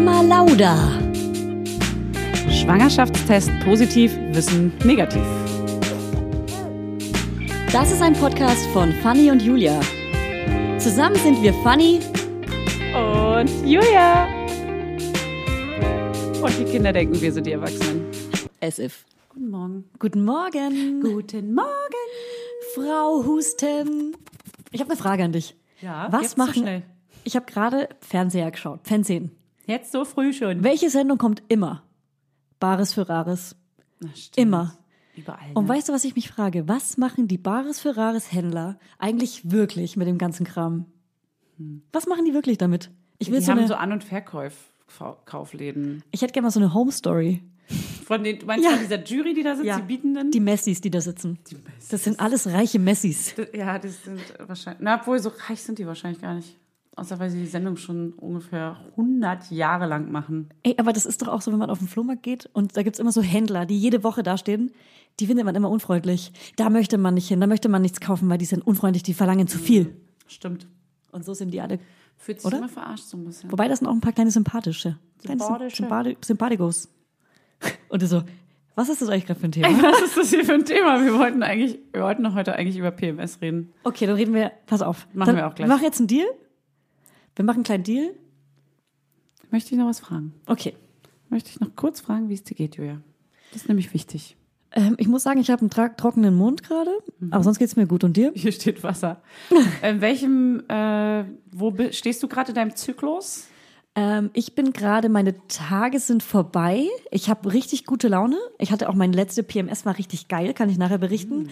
Mama Lauda. Schwangerschaftstest positiv, Wissen negativ. Das ist ein Podcast von Fanny und Julia. Zusammen sind wir Fanny Und Julia. Und die Kinder denken, wir sind die Erwachsenen. as if. Guten Morgen. Guten Morgen, Guten Morgen. Frau Husten. Ich habe eine Frage an dich. Ja, Was so machen? schnell. ich habe gerade Fernseher geschaut, Fernsehen. Jetzt so früh schon. Welche Sendung kommt immer? Bares für Rares. Na. Immer. Überall. Und ne? weißt du, was ich mich frage? Was machen die Bares für Rares Händler eigentlich wirklich mit dem ganzen Kram? Was machen die wirklich damit? Ich will Hm. die so haben eine, so An- und Verkaufläden. ich hätte gerne mal so eine Home Story. Von den, du meinst Ja. von dieser Jury, die da sitzt, die Bietenden? Die Messis, die da sitzen. Messis. Das sind alles reiche Messis. Ja, das sind wahrscheinlich. Na, obwohl, so reich sind die wahrscheinlich gar nicht. Außer weil sie die Sendung schon ungefähr 100 Jahre lang machen. Ey, aber das ist doch auch so, wenn man auf den Flohmarkt geht und da gibt's immer so Händler, die jede Woche dastehen. Die findet man immer unfreundlich. Da möchte man nicht hin, da möchte man nichts kaufen, weil die sind unfreundlich, die verlangen zu viel. Stimmt. Und so sind die alle. Fühlt sich Oder? immer verarscht so ein bisschen. Wobei das sind auch ein paar kleine sympathische. Kleine Sympathische. Sympathi Sympathikos. Und du so, was ist das eigentlich gerade für ein Thema? Was ist das hier für ein Thema? Wir wollten eigentlich, wir wollten doch heute eigentlich über PMS reden. Okay, dann reden wir, pass auf. Machen dann, wir auch gleich. Wir machen jetzt einen Deal. Wir machen einen kleinen Deal. Möchte ich noch was fragen? Okay. Möchte ich noch kurz fragen, wie es dir geht, Julia? Das ist nämlich wichtig. Ähm, ich muss sagen, ich habe einen trockenen Mund gerade, Mhm. aber sonst geht's mir gut. Und dir? Hier steht Wasser. In welchem, äh, wo stehst du gerade in deinem Zyklus? Ähm, ich bin gerade, meine Tage sind vorbei. Ich habe richtig gute Laune. Ich hatte auch meine letzte PMS, war richtig geil, kann ich nachher berichten.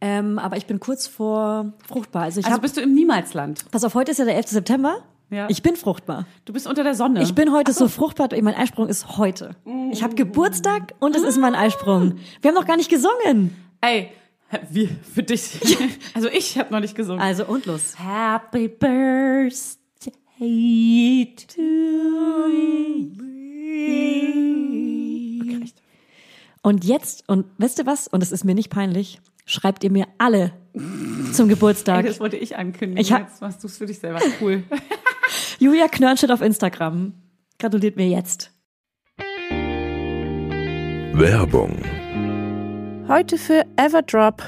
Ähm, aber ich bin kurz vor fruchtbar. Also ich Also habe, bist du im Niemalsland. pass auf, heute ist ja der 11. September. Ja. Ich bin fruchtbar. Du bist unter der Sonne. Ich bin heute so fruchtbar. Mein Eisprung ist heute. Ich habe Geburtstag und es ist mein Eisprung. Wir haben noch gar nicht gesungen. Ey, wir, für dich. Also ich habe noch nicht gesungen. Also und los. Happy Birthday to Okay, reicht. Und jetzt, und wisst ihr was? Und es ist mir nicht peinlich, schreibt ihr mir alle zum Geburtstag. Ey, das wollte ich ankündigen. Ich hab- Jetzt machst du es für dich selber. Cool. Julia Knörnstedt auf Instagram. Gratuliert mir jetzt. Werbung. Heute für Everdrop.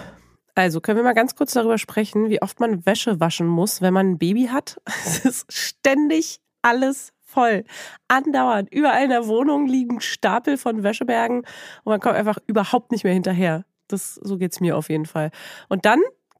Also können wir mal ganz kurz darüber sprechen, wie oft man Wäsche waschen muss, wenn man ein Baby hat. Es ist ständig alles voll. Andauernd. Überall in der Wohnung liegen Stapel von Wäschebergen und man kommt einfach überhaupt nicht mehr hinterher. Das, so geht's mir auf jeden Fall. Und dann,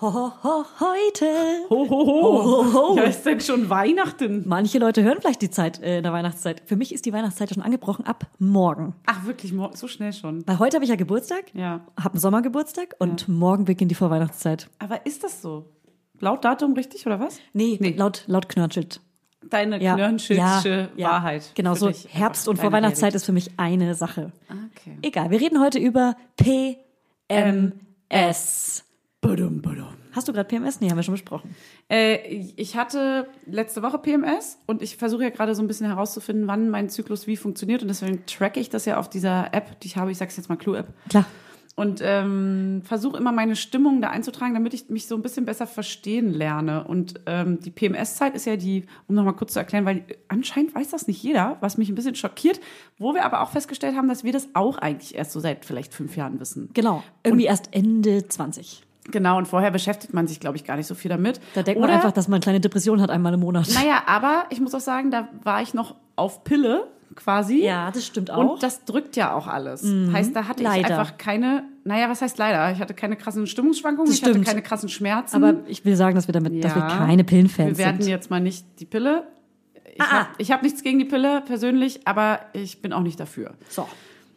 ho, ho, ho, heute. Ho, ho, ho. Ho, ho, ho. Ja, ist denn schon Weihnachten? Manche Leute hören vielleicht die Zeit äh, in der Weihnachtszeit. Für mich ist die Weihnachtszeit schon angebrochen ab morgen. Ach, wirklich, so schnell schon. Weil heute habe ich ja Geburtstag, Ja. habe einen Sommergeburtstag und morgen beginnt die Vorweihnachtszeit. Aber ist das so? Laut Datum richtig oder was? Nee, Nee. laut laut Knörnschild. Deine Ja, knirnschildsche ja, ja. Wahrheit. Genau so. dich. Herbst und Vorweihnachtszeit ist für mich eine Sache. Realität. Okay. Egal, wir reden heute über PMS. Badum, badum. Hast du gerade PMS? Nee, haben wir schon besprochen. Äh, ich hatte letzte Woche PMS und ich versuche ja gerade so ein bisschen herauszufinden, wann mein Zyklus wie funktioniert und deswegen tracke ich das ja auf dieser App, die ich habe, ich sag's jetzt mal Clue-App. Klar. Und ähm, versuche immer meine Stimmung da einzutragen, damit ich mich so ein bisschen besser verstehen lerne. Und ähm, die PMS-Zeit ist ja die, um nochmal kurz zu erklären, weil anscheinend weiß das nicht jeder, was mich ein bisschen schockiert, wo wir aber auch festgestellt haben, dass wir das auch eigentlich erst so seit vielleicht fünf Jahren wissen. Genau. Irgendwie erst Ende 20. Genau, und vorher beschäftigt man sich, glaube ich, gar nicht so viel damit. Da denkt man Oder- einfach, dass man eine kleine Depression hat einmal im Monat. Naja, aber ich muss auch sagen, da war ich noch auf Pille quasi. Ja, das stimmt auch. Mhm. Und das drückt ja auch alles. Heißt, da hatte ich Leider. einfach keine, naja, was heißt leider? Ich hatte keine krassen Stimmungsschwankungen, ich hatte keine krassen Schmerzen. Aber ich will sagen, dass wir damit, dass wir Ja. keine Pillenfans wir werden sind. jetzt mal nicht die Pille. Ich Ah, ah. habe hab nichts gegen die Pille persönlich, aber ich bin auch nicht dafür. So.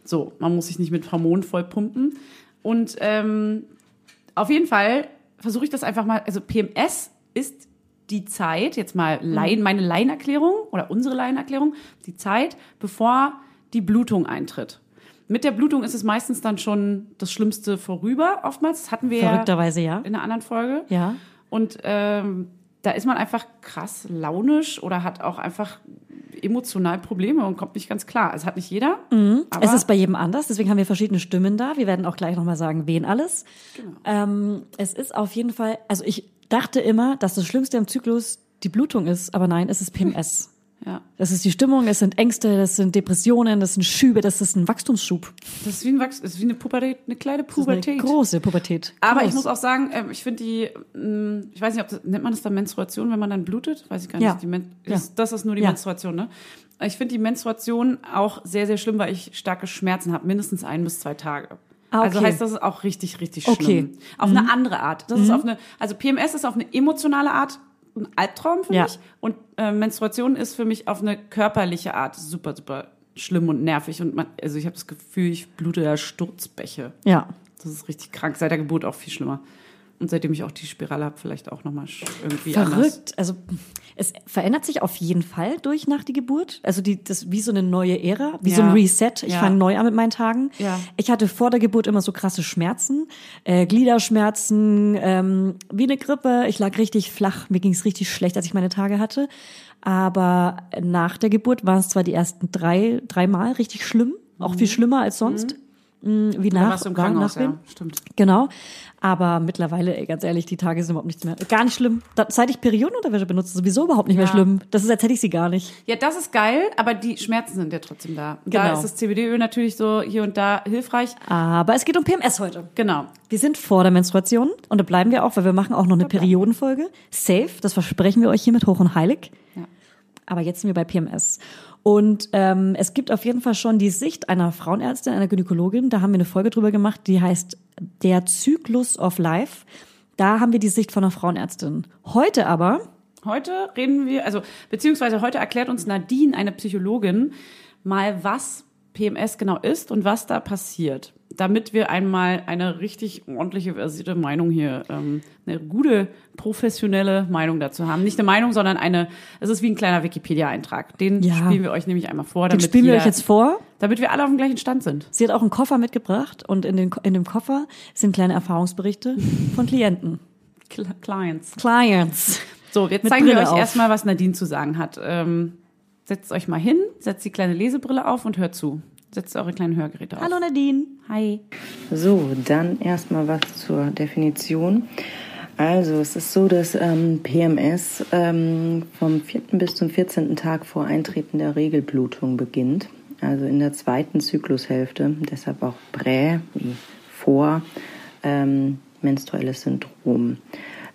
So, man muss sich nicht mit Hormonen voll pumpen. Und ähm, auf jeden Fall versuche ich das einfach mal. Also PMS ist die Zeit, jetzt mal Laien, meine Laienerklärung oder unsere Laienerklärung, die Zeit, bevor die Blutung eintritt. Mit der Blutung ist es meistens dann schon das Schlimmste vorüber, oftmals. Das hatten wir Verrückterweise ja. in einer anderen Folge. Ja. Und ähm, da ist man einfach krass launisch oder hat auch einfach emotional Probleme und kommt nicht ganz klar. Es hat nicht jeder. Mhm. Es ist bei jedem anders, deswegen haben wir verschiedene Stimmen da. Wir werden auch gleich nochmal sagen, wen alles. Genau. Ähm, es ist auf jeden Fall, also ich dachte immer, dass das Schlimmste im Zyklus die Blutung ist, aber nein, es ist PMS. ja. Das ist die Stimmung, es sind Ängste, das sind Depressionen, das sind Schübe, das ist ein Wachstumsschub. Das ist wie, ein Wachs das ist wie eine Pubertät, eine kleine Pubertät. eine große Pubertät. Aber ich muss auch sagen, ähm, ich finde die, mh, ich weiß nicht, ob das, nennt man das dann Menstruation, wenn man dann blutet? Weiß ich gar nicht. Ja. Die Men Ja. ist, das ist nur die Ja. Menstruation, ne? Ich finde die Menstruation auch sehr, sehr schlimm, weil ich starke Schmerzen habe, mindestens ein bis zwei Tage. Ah, Also okay. heißt das ist auch richtig, richtig Okay. schlimm. Auf eine andere Art. Das ist auf eine, also PMS ist auf eine emotionale Art ein Albtraum für Ja. mich und äh, Menstruation ist für mich auf eine körperliche Art super, super schlimm und nervig und man, also ich habe das Gefühl, ich blute da Sturzbäche. Ja. Das ist richtig krank. Seit der Geburt auch viel schlimmer. Und seitdem ich auch die Spirale habe, vielleicht auch nochmal irgendwie anders. Verrückt. Also es verändert sich auf jeden Fall durch nach die Geburt. Also die, das wie so eine neue Ära, wie so ein Ja. Reset. Ich Ja. fange neu an mit meinen Tagen. Ja. Ich hatte vor der Geburt immer so krasse Schmerzen, äh, Gliederschmerzen, ähm, wie eine Grippe. Ich lag richtig flach. Mir ging es richtig schlecht, als ich meine Tage hatte. Aber nach der Geburt waren es zwar die ersten drei, dreimal richtig schlimm, auch viel schlimmer als sonst. Mhm. Wie Da nach, warst du im Krankenhaus, ja. Stimmt. Genau. Aber mittlerweile, ey, ganz ehrlich, die Tage sind überhaupt nichts mehr. Gar nicht schlimm. Da, seit ich Periodenunterwäsche benutze, sowieso überhaupt nicht mehr Ja. schlimm. Das ist, als hätte ich sie gar nicht. Ja, das ist geil, aber die Schmerzen sind ja trotzdem da. Da Genau. ist das CBD-Öl natürlich so hier und da hilfreich. Aber es geht um PMS heute. Genau. Wir sind vor der Menstruation und da bleiben wir auch, weil wir machen auch noch eine Periodenfolge. Safe, das versprechen wir euch hiermit hoch und heilig. Ja. Aber jetzt sind wir bei PMS. Und ähm, es gibt auf jeden Fall schon die Sicht einer Frauenärztin, einer Gynäkologin. Da haben wir eine Folge drüber gemacht, die heißt Der Zyklus of Life. Da haben wir die Sicht von einer Frauenärztin. Heute aber Heute reden wir, also beziehungsweise heute erklärt uns Nadine, eine Psychologin, mal, was PMS genau ist und was da passiert. Damit wir einmal eine richtig ordentliche, versierte Meinung hier, ähm, eine gute, professionelle Meinung dazu haben. Nicht eine Meinung, sondern eine, es ist wie ein kleiner Wikipedia-Eintrag. Den Ja. spielen wir euch nämlich einmal vor, den damit, spielen wir euch jetzt vor. damit wir alle auf dem gleichen Stand sind. Sie hat auch einen Koffer mitgebracht und in, den, in dem Koffer sind kleine Erfahrungsberichte von Klienten. Cl- Clients. Clients. So, jetzt Mit zeigen wir Brille euch auf. erstmal, was Nadine zu sagen hat. Ähm, setzt euch mal hin, setzt die kleine Lesebrille auf und hört zu. Setzt eure kleinen Hörgeräte auf. Hallo Nadine. Hi. So, dann erstmal was zur Definition. Also, es ist so, dass ähm, PMS ähm, vom 4. bis zum 14. Tag vor Eintreten der Regelblutung beginnt. Also in der zweiten Zyklushälfte, deshalb auch Prä, wie vor, ähm, menstruelles Syndrom.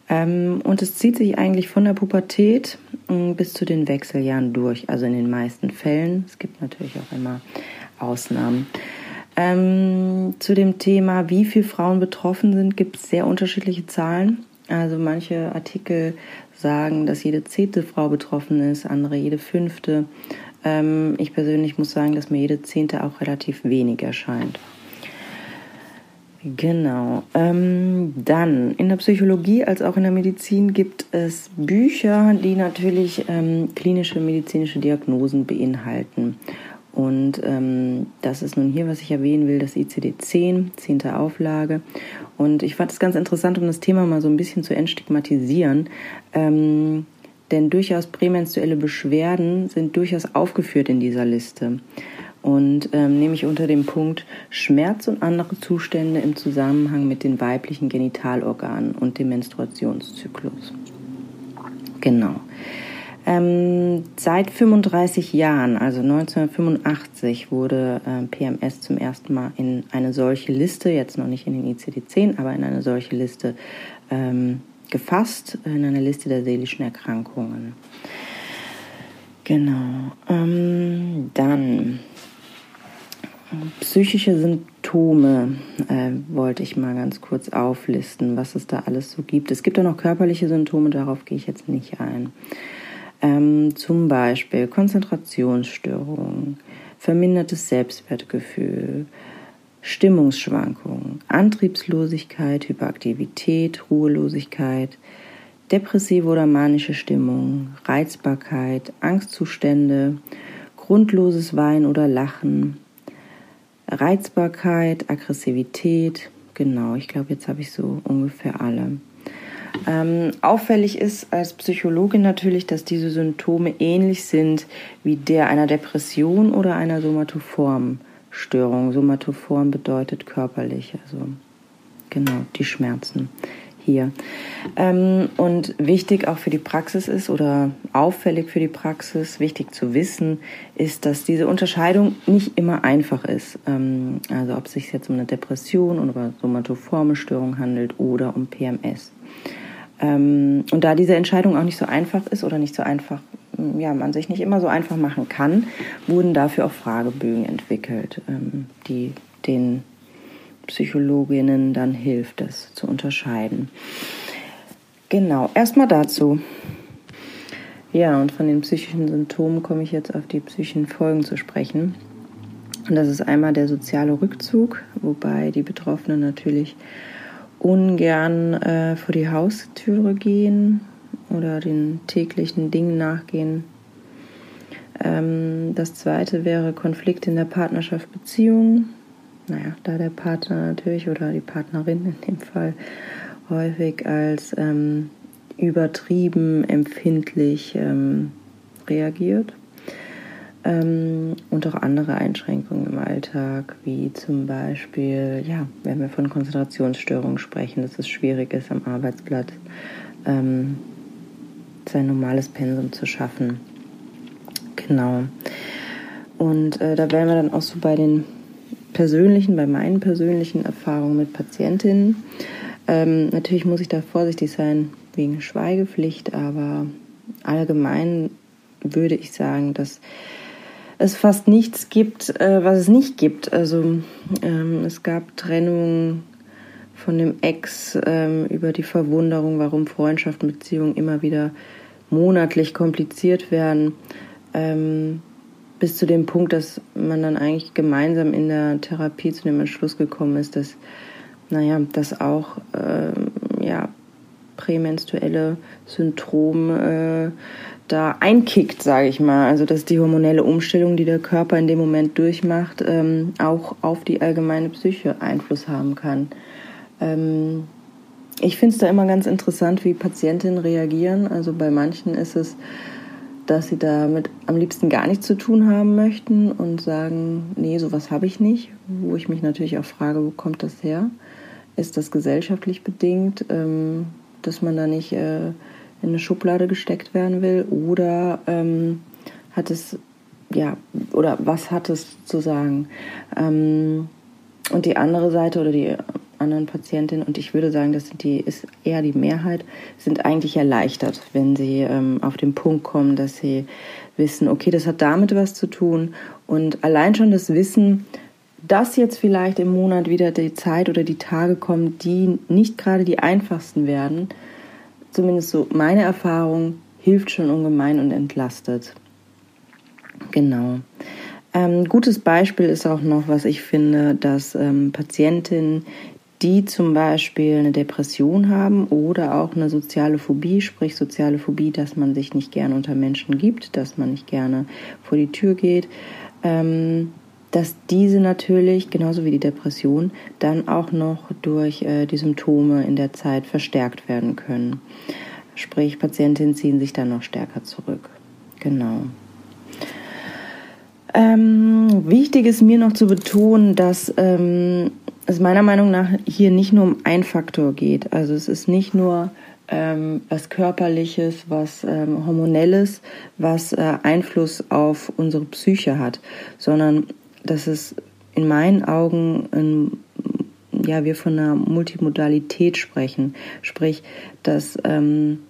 Ähm, und es zieht sich eigentlich von der Pubertät mh, bis zu den Wechseljahren durch, also in den meisten Fällen. Es gibt natürlich auch immer Ausnahmen. Ähm, zu dem Thema, wie viele Frauen betroffen sind, gibt es sehr unterschiedliche Zahlen. Also manche Artikel sagen, dass jede zehnte Frau betroffen ist, andere jede fünfte. Ähm, ich persönlich muss sagen, dass mir jede zehnte auch relativ wenig erscheint. Genau. Ähm, dann in der Psychologie als auch in der Medizin gibt es Bücher, die natürlich ähm, klinische medizinische Diagnosen beinhalten. Und ähm, das ist nun hier, was ich erwähnen will, das ICD-10, 10. Auflage. Und ich fand es ganz interessant, um das Thema mal so ein bisschen zu entstigmatisieren. Ähm, denn durchaus prämenstruelle Beschwerden sind durchaus aufgeführt in dieser Liste. Und ähm, nämlich unter dem Punkt Schmerz und andere Zustände im Zusammenhang mit den weiblichen Genitalorganen und dem Menstruationszyklus. Genau. Ähm, seit 35 Jahren, also 1985, wurde äh, PMS zum ersten Mal in eine solche Liste, jetzt noch nicht in den ICD-10, aber in eine solche Liste ähm, gefasst, in eine Liste der seelischen Erkrankungen. Genau. Ähm, dann psychische Symptome äh, wollte ich mal ganz kurz auflisten, was es da alles so gibt. Es gibt auch noch körperliche Symptome, darauf gehe ich jetzt nicht ein. Ähm, zum Beispiel Konzentrationsstörungen, vermindertes Selbstwertgefühl, Stimmungsschwankungen, Antriebslosigkeit, Hyperaktivität, Ruhelosigkeit, depressive oder manische Stimmung, Reizbarkeit, Angstzustände, grundloses Weinen oder Lachen, Reizbarkeit, Aggressivität, genau, ich glaube, jetzt habe ich so ungefähr alle. Ähm, auffällig ist als Psychologin natürlich, dass diese Symptome ähnlich sind wie der einer Depression oder einer somatoformen Störung. Somatoform bedeutet körperlich, also genau die Schmerzen hier. Ähm, und wichtig auch für die Praxis ist oder auffällig für die Praxis, wichtig zu wissen, ist, dass diese Unterscheidung nicht immer einfach ist. Ähm, also ob es sich jetzt um eine Depression oder somatoforme Störung handelt oder um PMS. Ähm, und da diese Entscheidung auch nicht so einfach ist oder nicht so einfach, mm, ja, man sich nicht immer so einfach machen kann, wurden dafür auch Fragebögen entwickelt, ähm, die den Psychologinnen dann hilft, das zu unterscheiden. Genau, erstmal dazu. Ja, und von den psychischen Symptomen komme ich jetzt auf die psychischen Folgen zu sprechen. Und das ist einmal der soziale Rückzug, wobei die Betroffenen natürlich ungern äh, vor die Haustüre gehen oder den täglichen Dingen nachgehen. Ähm, das zweite wäre Konflikt in der Partnerschaft, Beziehung. Naja, da der Partner natürlich oder die Partnerin in dem Fall häufig als ähm, übertrieben empfindlich ähm, reagiert ähm, und auch andere Einschränkungen im Alltag, wie zum Beispiel, ja, wenn wir von Konzentrationsstörungen sprechen, dass es schwierig ist, am Arbeitsplatz ähm, sein normales Pensum zu schaffen. Genau. Und äh, da wären wir dann auch so bei den persönlichen, bei meinen persönlichen Erfahrungen mit Patientinnen. Ähm, natürlich muss ich da vorsichtig sein wegen Schweigepflicht, aber allgemein würde ich sagen, dass es fast nichts gibt, äh, was es nicht gibt. Also ähm, es gab Trennungen von dem Ex ähm, über die Verwunderung, warum Freundschaften, Beziehungen immer wieder monatlich kompliziert werden, ähm, bis zu dem Punkt, dass man dann eigentlich gemeinsam in der Therapie zu dem Entschluss gekommen ist, dass, naja, dass auch ähm, ja, prämenstruelle Syndrome äh, da einkickt, sage ich mal. Also dass die hormonelle Umstellung, die der Körper in dem Moment durchmacht, ähm, auch auf die allgemeine Psyche Einfluss haben kann. Ähm, ich finde es da immer ganz interessant, wie Patientinnen reagieren. Also bei manchen ist es, dass sie damit am liebsten gar nichts zu tun haben möchten und sagen, nee, sowas habe ich nicht. Wo ich mich natürlich auch frage, wo kommt das her? Ist das gesellschaftlich bedingt, ähm, dass man da nicht äh, in eine Schublade gesteckt werden will oder ähm, hat es, ja, oder was hat es zu sagen? Ähm, und die andere Seite oder die anderen Patientinnen, und ich würde sagen, das sind die, ist eher die Mehrheit, sind eigentlich erleichtert, wenn sie ähm, auf den Punkt kommen, dass sie wissen, okay, das hat damit was zu tun. Und allein schon das Wissen, dass jetzt vielleicht im Monat wieder die Zeit oder die Tage kommen, die nicht gerade die einfachsten werden, zumindest so meine Erfahrung, hilft schon ungemein und entlastet. Genau. Ähm, gutes Beispiel ist auch noch, was ich finde, dass ähm, Patientinnen, die zum Beispiel eine Depression haben oder auch eine soziale Phobie, sprich soziale Phobie, dass man sich nicht gerne unter Menschen gibt, dass man nicht gerne vor die Tür geht, ähm, dass diese natürlich, genauso wie die Depression, dann auch noch durch äh, die Symptome in der Zeit verstärkt werden können. Sprich, Patientinnen ziehen sich dann noch stärker zurück. Genau. Ähm, wichtig ist mir noch zu betonen, dass ähm, es meiner Meinung nach hier nicht nur um einen Faktor geht. Also es ist nicht nur ähm, was körperliches, was ähm, hormonelles, was äh, Einfluss auf unsere Psyche hat, sondern dass es in meinen Augen ein, ja wir von einer Multimodalität sprechen, sprich, dass ähm,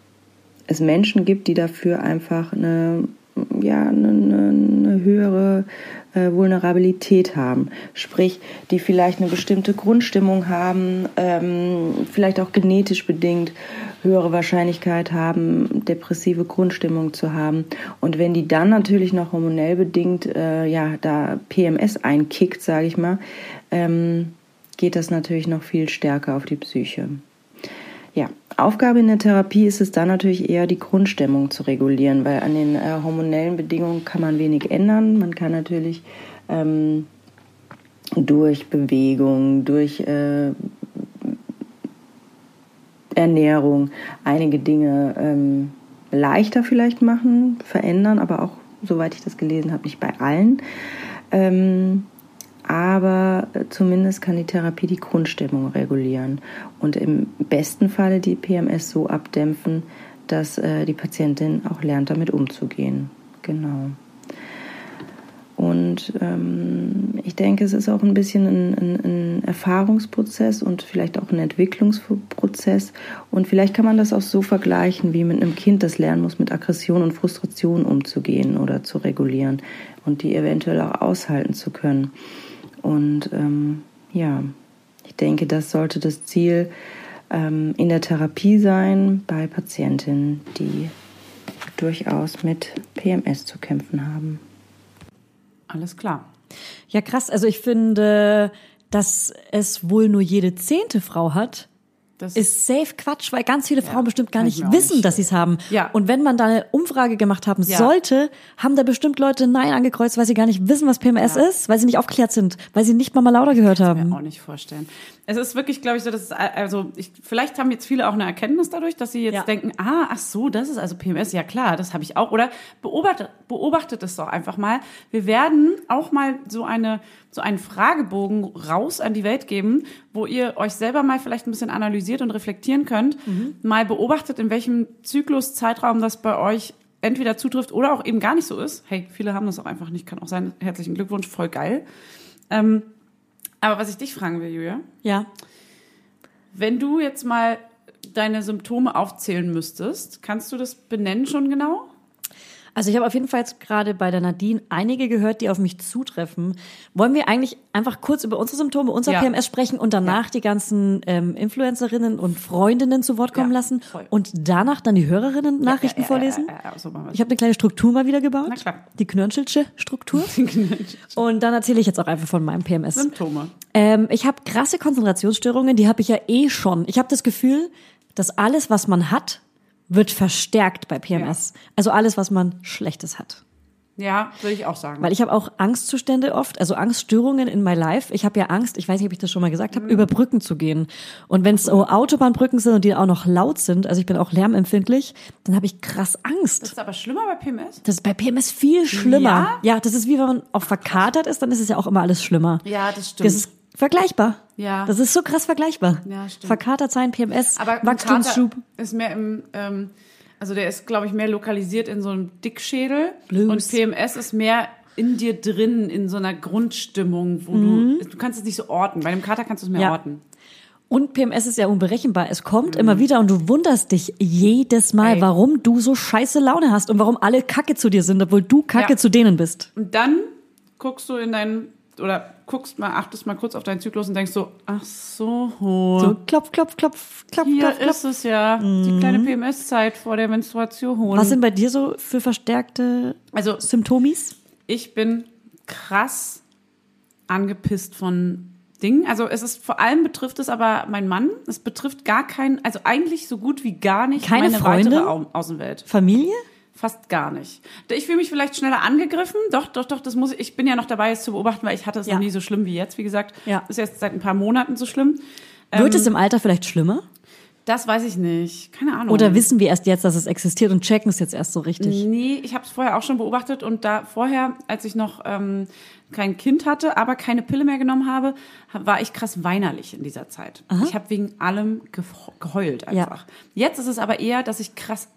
es Menschen gibt, die dafür einfach eine ja, eine, eine höhere äh, Vulnerabilität haben. Sprich, die vielleicht eine bestimmte Grundstimmung haben, ähm, vielleicht auch genetisch bedingt höhere Wahrscheinlichkeit haben, depressive Grundstimmung zu haben. Und wenn die dann natürlich noch hormonell bedingt, äh, ja, da PMS einkickt, sage ich mal, ähm, geht das natürlich noch viel stärker auf die Psyche. Ja, Aufgabe in der Therapie ist es dann natürlich eher die Grundstimmung zu regulieren, weil an den äh, hormonellen Bedingungen kann man wenig ändern. Man kann natürlich ähm, durch Bewegung, durch äh, Ernährung einige Dinge ähm, leichter vielleicht machen, verändern, aber auch, soweit ich das gelesen habe, nicht bei allen. Ähm, aber äh, zumindest kann die Therapie die Grundstimmung regulieren und im besten Falle die PMS so abdämpfen, dass äh, die Patientin auch lernt, damit umzugehen. Genau. Und ähm, ich denke, es ist auch ein bisschen ein, ein, ein, Erfahrungsprozess und vielleicht auch ein Entwicklungsprozess. Und vielleicht kann man das auch so vergleichen, wie mit einem Kind, das lernen muss, mit Aggression und Frustration umzugehen oder zu regulieren und die eventuell auch aushalten zu können. Und ähm, ja, ich denke, das sollte das Ziel ähm, in der Therapie sein bei Patientinnen, die durchaus mit PMS zu kämpfen haben. Alles klar. Ja, krass. Also ich finde, dass es wohl nur jede zehnte Frau hat, das ist safe Quatsch, weil ganz viele Frauen ja, bestimmt gar nicht wissen, nicht. dass sie es haben. Ja. Und wenn man da eine Umfrage gemacht haben ja. sollte, haben da bestimmt Leute Nein angekreuzt, weil sie gar nicht wissen, was PMS ja. ist, weil sie nicht aufgeklärt sind, weil sie nicht Mama Lauda gehört haben. Ich kann mir auch nicht vorstellen. Es ist wirklich, glaube ich, so, dass es, also ich, vielleicht haben jetzt viele auch eine Erkenntnis dadurch, dass sie jetzt denken, ah, ach so, das ist also PMS. Ja klar, das habe ich auch. Oder beobachtet, beobachtet es doch einfach mal. Wir werden auch mal so eine so einen Fragebogen raus an die Welt geben, wo ihr euch selber mal vielleicht ein bisschen analysiert und reflektieren könnt, mhm. mal beobachtet, in welchem Zyklus-Zeitraum das bei euch entweder zutrifft oder auch eben gar nicht so ist. Hey, viele haben das auch einfach nicht, kann auch sein. Herzlichen Glückwunsch, voll geil. Ähm, aber was ich dich fragen will, Julia. Ja. Wenn du jetzt mal deine Symptome aufzählen müsstest, kannst du das benennen schon genau? Also ich habe auf jeden Fall jetzt gerade bei der Nadine einige gehört, die auf mich zutreffen. Wollen wir eigentlich einfach kurz über unsere Symptome, unser ja. PMS sprechen und danach ja. die ganzen ähm, Influencerinnen und Freundinnen zu Wort kommen ja, lassen voll. und danach dann die Hörerinnen Nachrichten vorlesen? So ich habe eine kleine Struktur mal wieder gebaut. Na klar. Die Knirnschelsche Struktur. und dann erzähle ich jetzt auch einfach von meinem PMS. Symptome. Ähm, ich habe krasse Konzentrationsstörungen, die habe ich ja eh schon. Ich habe das Gefühl, dass alles, was man hat, wird verstärkt bei PMS. Ja. Also alles, was man Schlechtes hat. Ja, würde ich auch sagen. Weil ich habe auch Angstzustände oft, also Angststörungen in my life. Ich habe ja Angst, ich weiß nicht, ob ich das schon mal gesagt habe, mhm. über Brücken zu gehen. Und wenn es so Autobahnbrücken sind und die auch noch laut sind, also ich bin auch lärmempfindlich, dann habe ich krass Angst. Das ist aber schlimmer bei PMS? Das ist bei PMS viel schlimmer. Ja, ja das ist wie wenn man auch verkatert ist, dann ist es ja auch immer alles schlimmer. Ja, das stimmt. Das ist vergleichbar. Ja. Das ist so krass vergleichbar. Ja, stimmt. Verkatert sein, PMS, Aber Wachstumsschub. ist mehr im, ähm, also der ist, glaube ich, mehr lokalisiert in so einem Dickschädel. Blues. Und PMS ist mehr in dir drin, in so einer Grundstimmung, wo mhm. du, du kannst es nicht so orten. Bei dem Kater kannst du es mehr ja. orten. Und PMS ist ja unberechenbar. Es kommt mhm. immer wieder und du wunderst dich jedes Mal, Ey. warum du so scheiße Laune hast und warum alle Kacke zu dir sind, obwohl du Kacke ja. zu denen bist. Und dann guckst du in dein oder guckst mal, achtest mal kurz auf deinen Zyklus und denkst so, ach so, So, klopf, klopf, klopf, klopf, hier klopf, klopf. ist es ja, die kleine PMS-Zeit vor der Menstruation. Was sind bei dir so für verstärkte also Symptomis? ich bin krass angepisst von Dingen. Also es ist vor allem betrifft es aber mein Mann. Es betrifft gar keinen, also eigentlich so gut wie gar nicht Keine meine Freunde? weitere Au Außenwelt. Familie? Fast gar nicht. Ich fühle mich vielleicht schneller angegriffen. Doch, doch, doch, das muss ich. Ich bin ja noch dabei, es zu beobachten, weil ich hatte es Ja. noch nie so schlimm wie jetzt, wie gesagt. Ja. Ist jetzt seit ein paar Monaten so schlimm. Wird Ähm, es im Alter vielleicht schlimmer? Das weiß ich nicht. Keine Ahnung. Oder wissen wir erst jetzt, dass es existiert und checken es jetzt erst so richtig? Nee, ich habe es vorher auch schon beobachtet und da vorher, als ich noch ähm, kein Kind hatte, aber keine Pille mehr genommen habe, war ich krass weinerlich in dieser Zeit. Ich habe wegen allem ge geheult einfach. Jetzt ist es aber eher, dass ich krass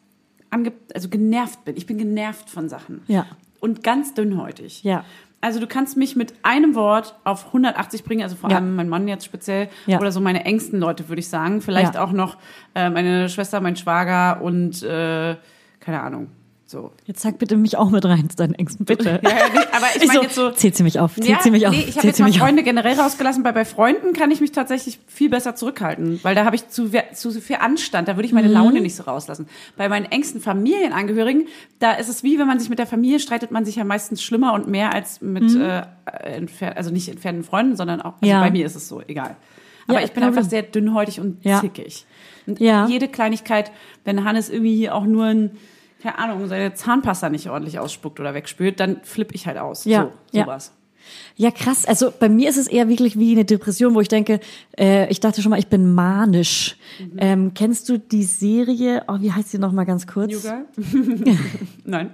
ange also genervt bin. Ich bin genervt von Sachen. Ja. Und ganz dünnhäutig. Ja. Also du kannst mich mit einem Wort auf 180 bringen, also vor Ja. allem mein Mann jetzt speziell Ja. oder so meine engsten Leute, würde ich sagen. Vielleicht Ja. auch noch äh, meine Schwester, mein Schwager und äh, keine Ahnung. So. Jetzt sag bitte mich auch mit rein zu deinen Ängsten, bitte. Ja, ja, nee, aber ich Ich meine so, jetzt so. zählt sie mich auf, zählt Ja, sie mich auf, nee, ich habe jetzt mal mich auf. Freunde generell rausgelassen, weil bei Freunden kann ich mich tatsächlich viel besser zurückhalten, weil da habe ich zu, zu viel Anstand, da würde ich meine Mhm. Laune nicht so rauslassen. Bei meinen engsten Familienangehörigen, da ist es wie, wenn man sich mit der Familie streitet, man sich ja meistens schlimmer und mehr als mit, äh, entfernt, also nicht entfernten Freunden, sondern auch, also Mhm. Ja. bei mir ist es so, egal. Aber Ja, ich bin einfach sehr dünnhäutig und Ja. zickig. Und jede Kleinigkeit, wenn Hannes irgendwie hier auch nur ein, keine Ahnung, seine Zahnpasta nicht ordentlich ausspuckt oder wegspült, dann flippe ich halt aus. Ja, So, ja. sowas. Ja, krass. Also bei mir ist es eher wirklich wie eine Depression, wo ich denke, äh, ich dachte schon mal, ich bin manisch. Mhm. Ähm, kennst du die Serie, oh, wie heißt sie noch mal ganz kurz? New Girl? Nein.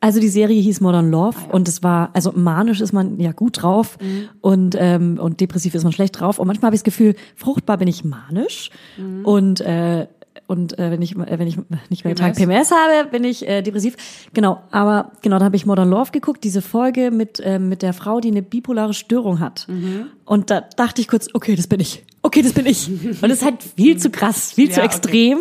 Also die Serie hieß Modern Love Ah, und es war, also manisch ist man ja gut drauf Mhm. und, ähm, und depressiv ist man schlecht drauf. Und manchmal habe ich das Gefühl, fruchtbar bin ich manisch Mhm. und äh, und äh, wenn ich äh, wenn ich nicht mehr Tag PMS? Habe, bin ich äh, depressiv. Genau, aber genau, da habe ich Modern Love geguckt, diese Folge mit äh, mit der Frau, die eine bipolare Störung hat. Mhm. Und da dachte ich kurz, okay, das bin ich. Okay, das bin ich. Und das ist halt viel zu krass, viel zu Ja, okay. extrem.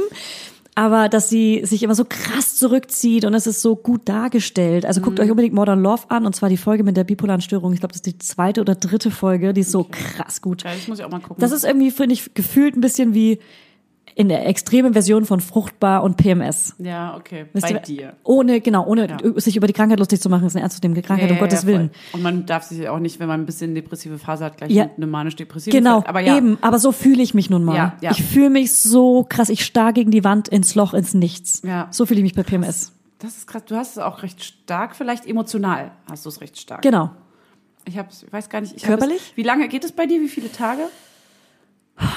Aber dass sie sich immer so krass zurückzieht und es ist so gut dargestellt. Also Mhm. guckt euch unbedingt Modern Love an und zwar die Folge mit der bipolaren Störung. Ich glaube, das ist die zweite oder dritte Folge. Die ist so krass gut. Ja, das muss ich auch mal gucken. Das ist irgendwie, finde ich, gefühlt ein bisschen wie in der extremen Version von fruchtbar und PMS. ja, okay. Wisst Bei ihr, dir. Ohne, genau, ohne Ja. sich über die Krankheit lustig zu machen, ist eine ernstzunehmende Krankheit, um Ja, ja, Gottes voll. Willen. Und man darf sich auch nicht, wenn man ein bisschen depressive Phase hat, gleich Ja. eine manisch-depressive Genau. Aber eben. Aber so fühle ich mich nun mal. Ja, ja. Ich fühle mich so krass. Ich starr gegen die Wand, ins Loch, ins Nichts. Ja. So fühle ich mich bei PMS. das ist krass. Du hast es auch recht stark, vielleicht emotional hast du es recht stark. Genau. Ich, hab's, ich weiß gar nicht. Ich Körperlich? Es, wie lange geht es bei dir? Wie viele Tage?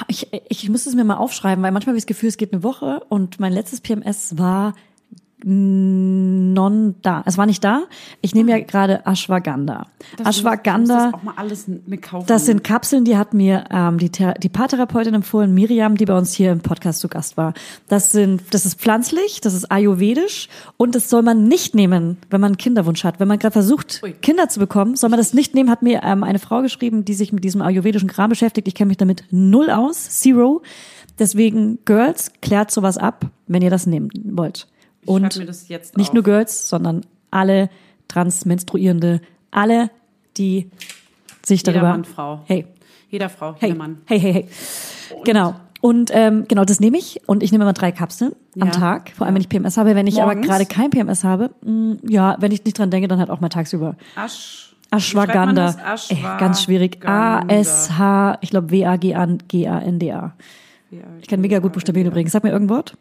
Ich, ich muss es mir mal aufschreiben, weil manchmal habe ich das Gefühl, es geht eine Woche und mein letztes PMS war non da. Es war nicht da. Ich nehme ja gerade Ashwagandha. Das- Ashwagandha. Das auch mal alles mit kaufen. Das sind Kapseln, die hat mir ähm, die, Thera- die Paartherapeutin empfohlen, Miriam, die bei uns hier im Podcast zu Gast war. Das sind, das ist pflanzlich, das ist ayurvedisch und das soll man nicht nehmen, wenn man einen Kinderwunsch hat. Wenn man gerade versucht, Ui. Kinder zu bekommen, soll man das nicht nehmen, hat mir ähm, eine Frau geschrieben, die sich mit diesem ayurvedischen Kram beschäftigt. Ich kenne mich damit null aus, zero. Deswegen, Girls, klärt sowas ab, wenn ihr das nehmen wollt. Und nicht auf. nur Girls, sondern alle Transmenstruierende, alle, die sich Jeder darüber. Mann, Frau. Hey, Jeder Frau, hey, jeder Mann. hey, hey, hey. Genau. Und ähm, genau, das nehme ich und ich nehme immer drei Kapseln am Ja. Tag, vor allem wenn ich PMS habe. Wenn ich aber Morgens? gerade kein PMS habe, mh, ja, wenn ich nicht dran denke, dann halt auch mal tagsüber. Asch. Ashwagandha. Ey, ganz schwierig. A-S-H, ich glaube W-A-G-A-N-D-A. Ich kann mega gut buchstabieren übrigens. Sag mir irgendein Wort.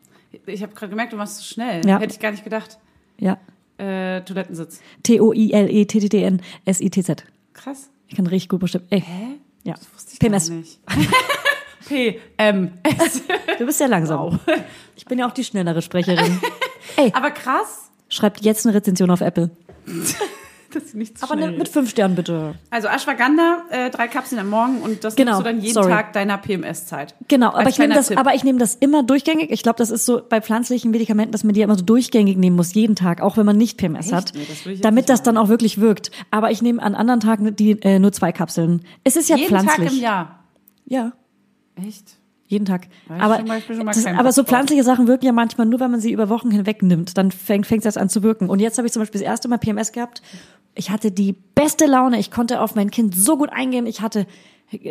Ich habe gerade gemerkt, du machst so schnell. Ja. Hätte ich gar nicht gedacht. Ja. Äh, Toilettensitz. T-O-I-L-E-T-T-N-S-I-T-Z. Krass. Ich kann richtig gut buchstabieren. Ey. Hä? Ja. Das wusste ich PMS. gar nicht. P, M, S. Du bist ja langsam. Ich bin ja auch die schnellere Sprecherin. Aber krass, Schreibt jetzt eine Rezension auf Apple. dass sie nicht zu Aber schnell ne, mit fünf Sternen bitte. Also Ashwagandha, äh, drei Kapseln am Morgen und das Genau, nimmst du dann jeden sorry. Tag deiner PMS-Zeit. Genau, aber ich nehme das, Tipp. aber ich nehme das immer durchgängig. Ich glaube, das ist so bei pflanzlichen Medikamenten, dass man die immer so durchgängig nehmen muss, jeden Tag, auch wenn man nicht PMS Echt? hat, Nee, das damit das dann auch wirklich wirkt. Aber ich nehme an anderen Tagen die äh, nur zwei Kapseln. Es ist ja jeden pflanzlich. Tag im Jahr. Ja, Echt? Jeden Tag. Weiß Aber, das, aber so pflanzliche Sachen wirken ja manchmal nur, wenn man sie über Wochen hinweg nimmt. Dann fängt fängt das an zu wirken. Und jetzt habe ich zum Beispiel das erste Mal PMS gehabt. Ich hatte die beste Laune. Ich konnte auf mein Kind so gut eingehen. Ich hatte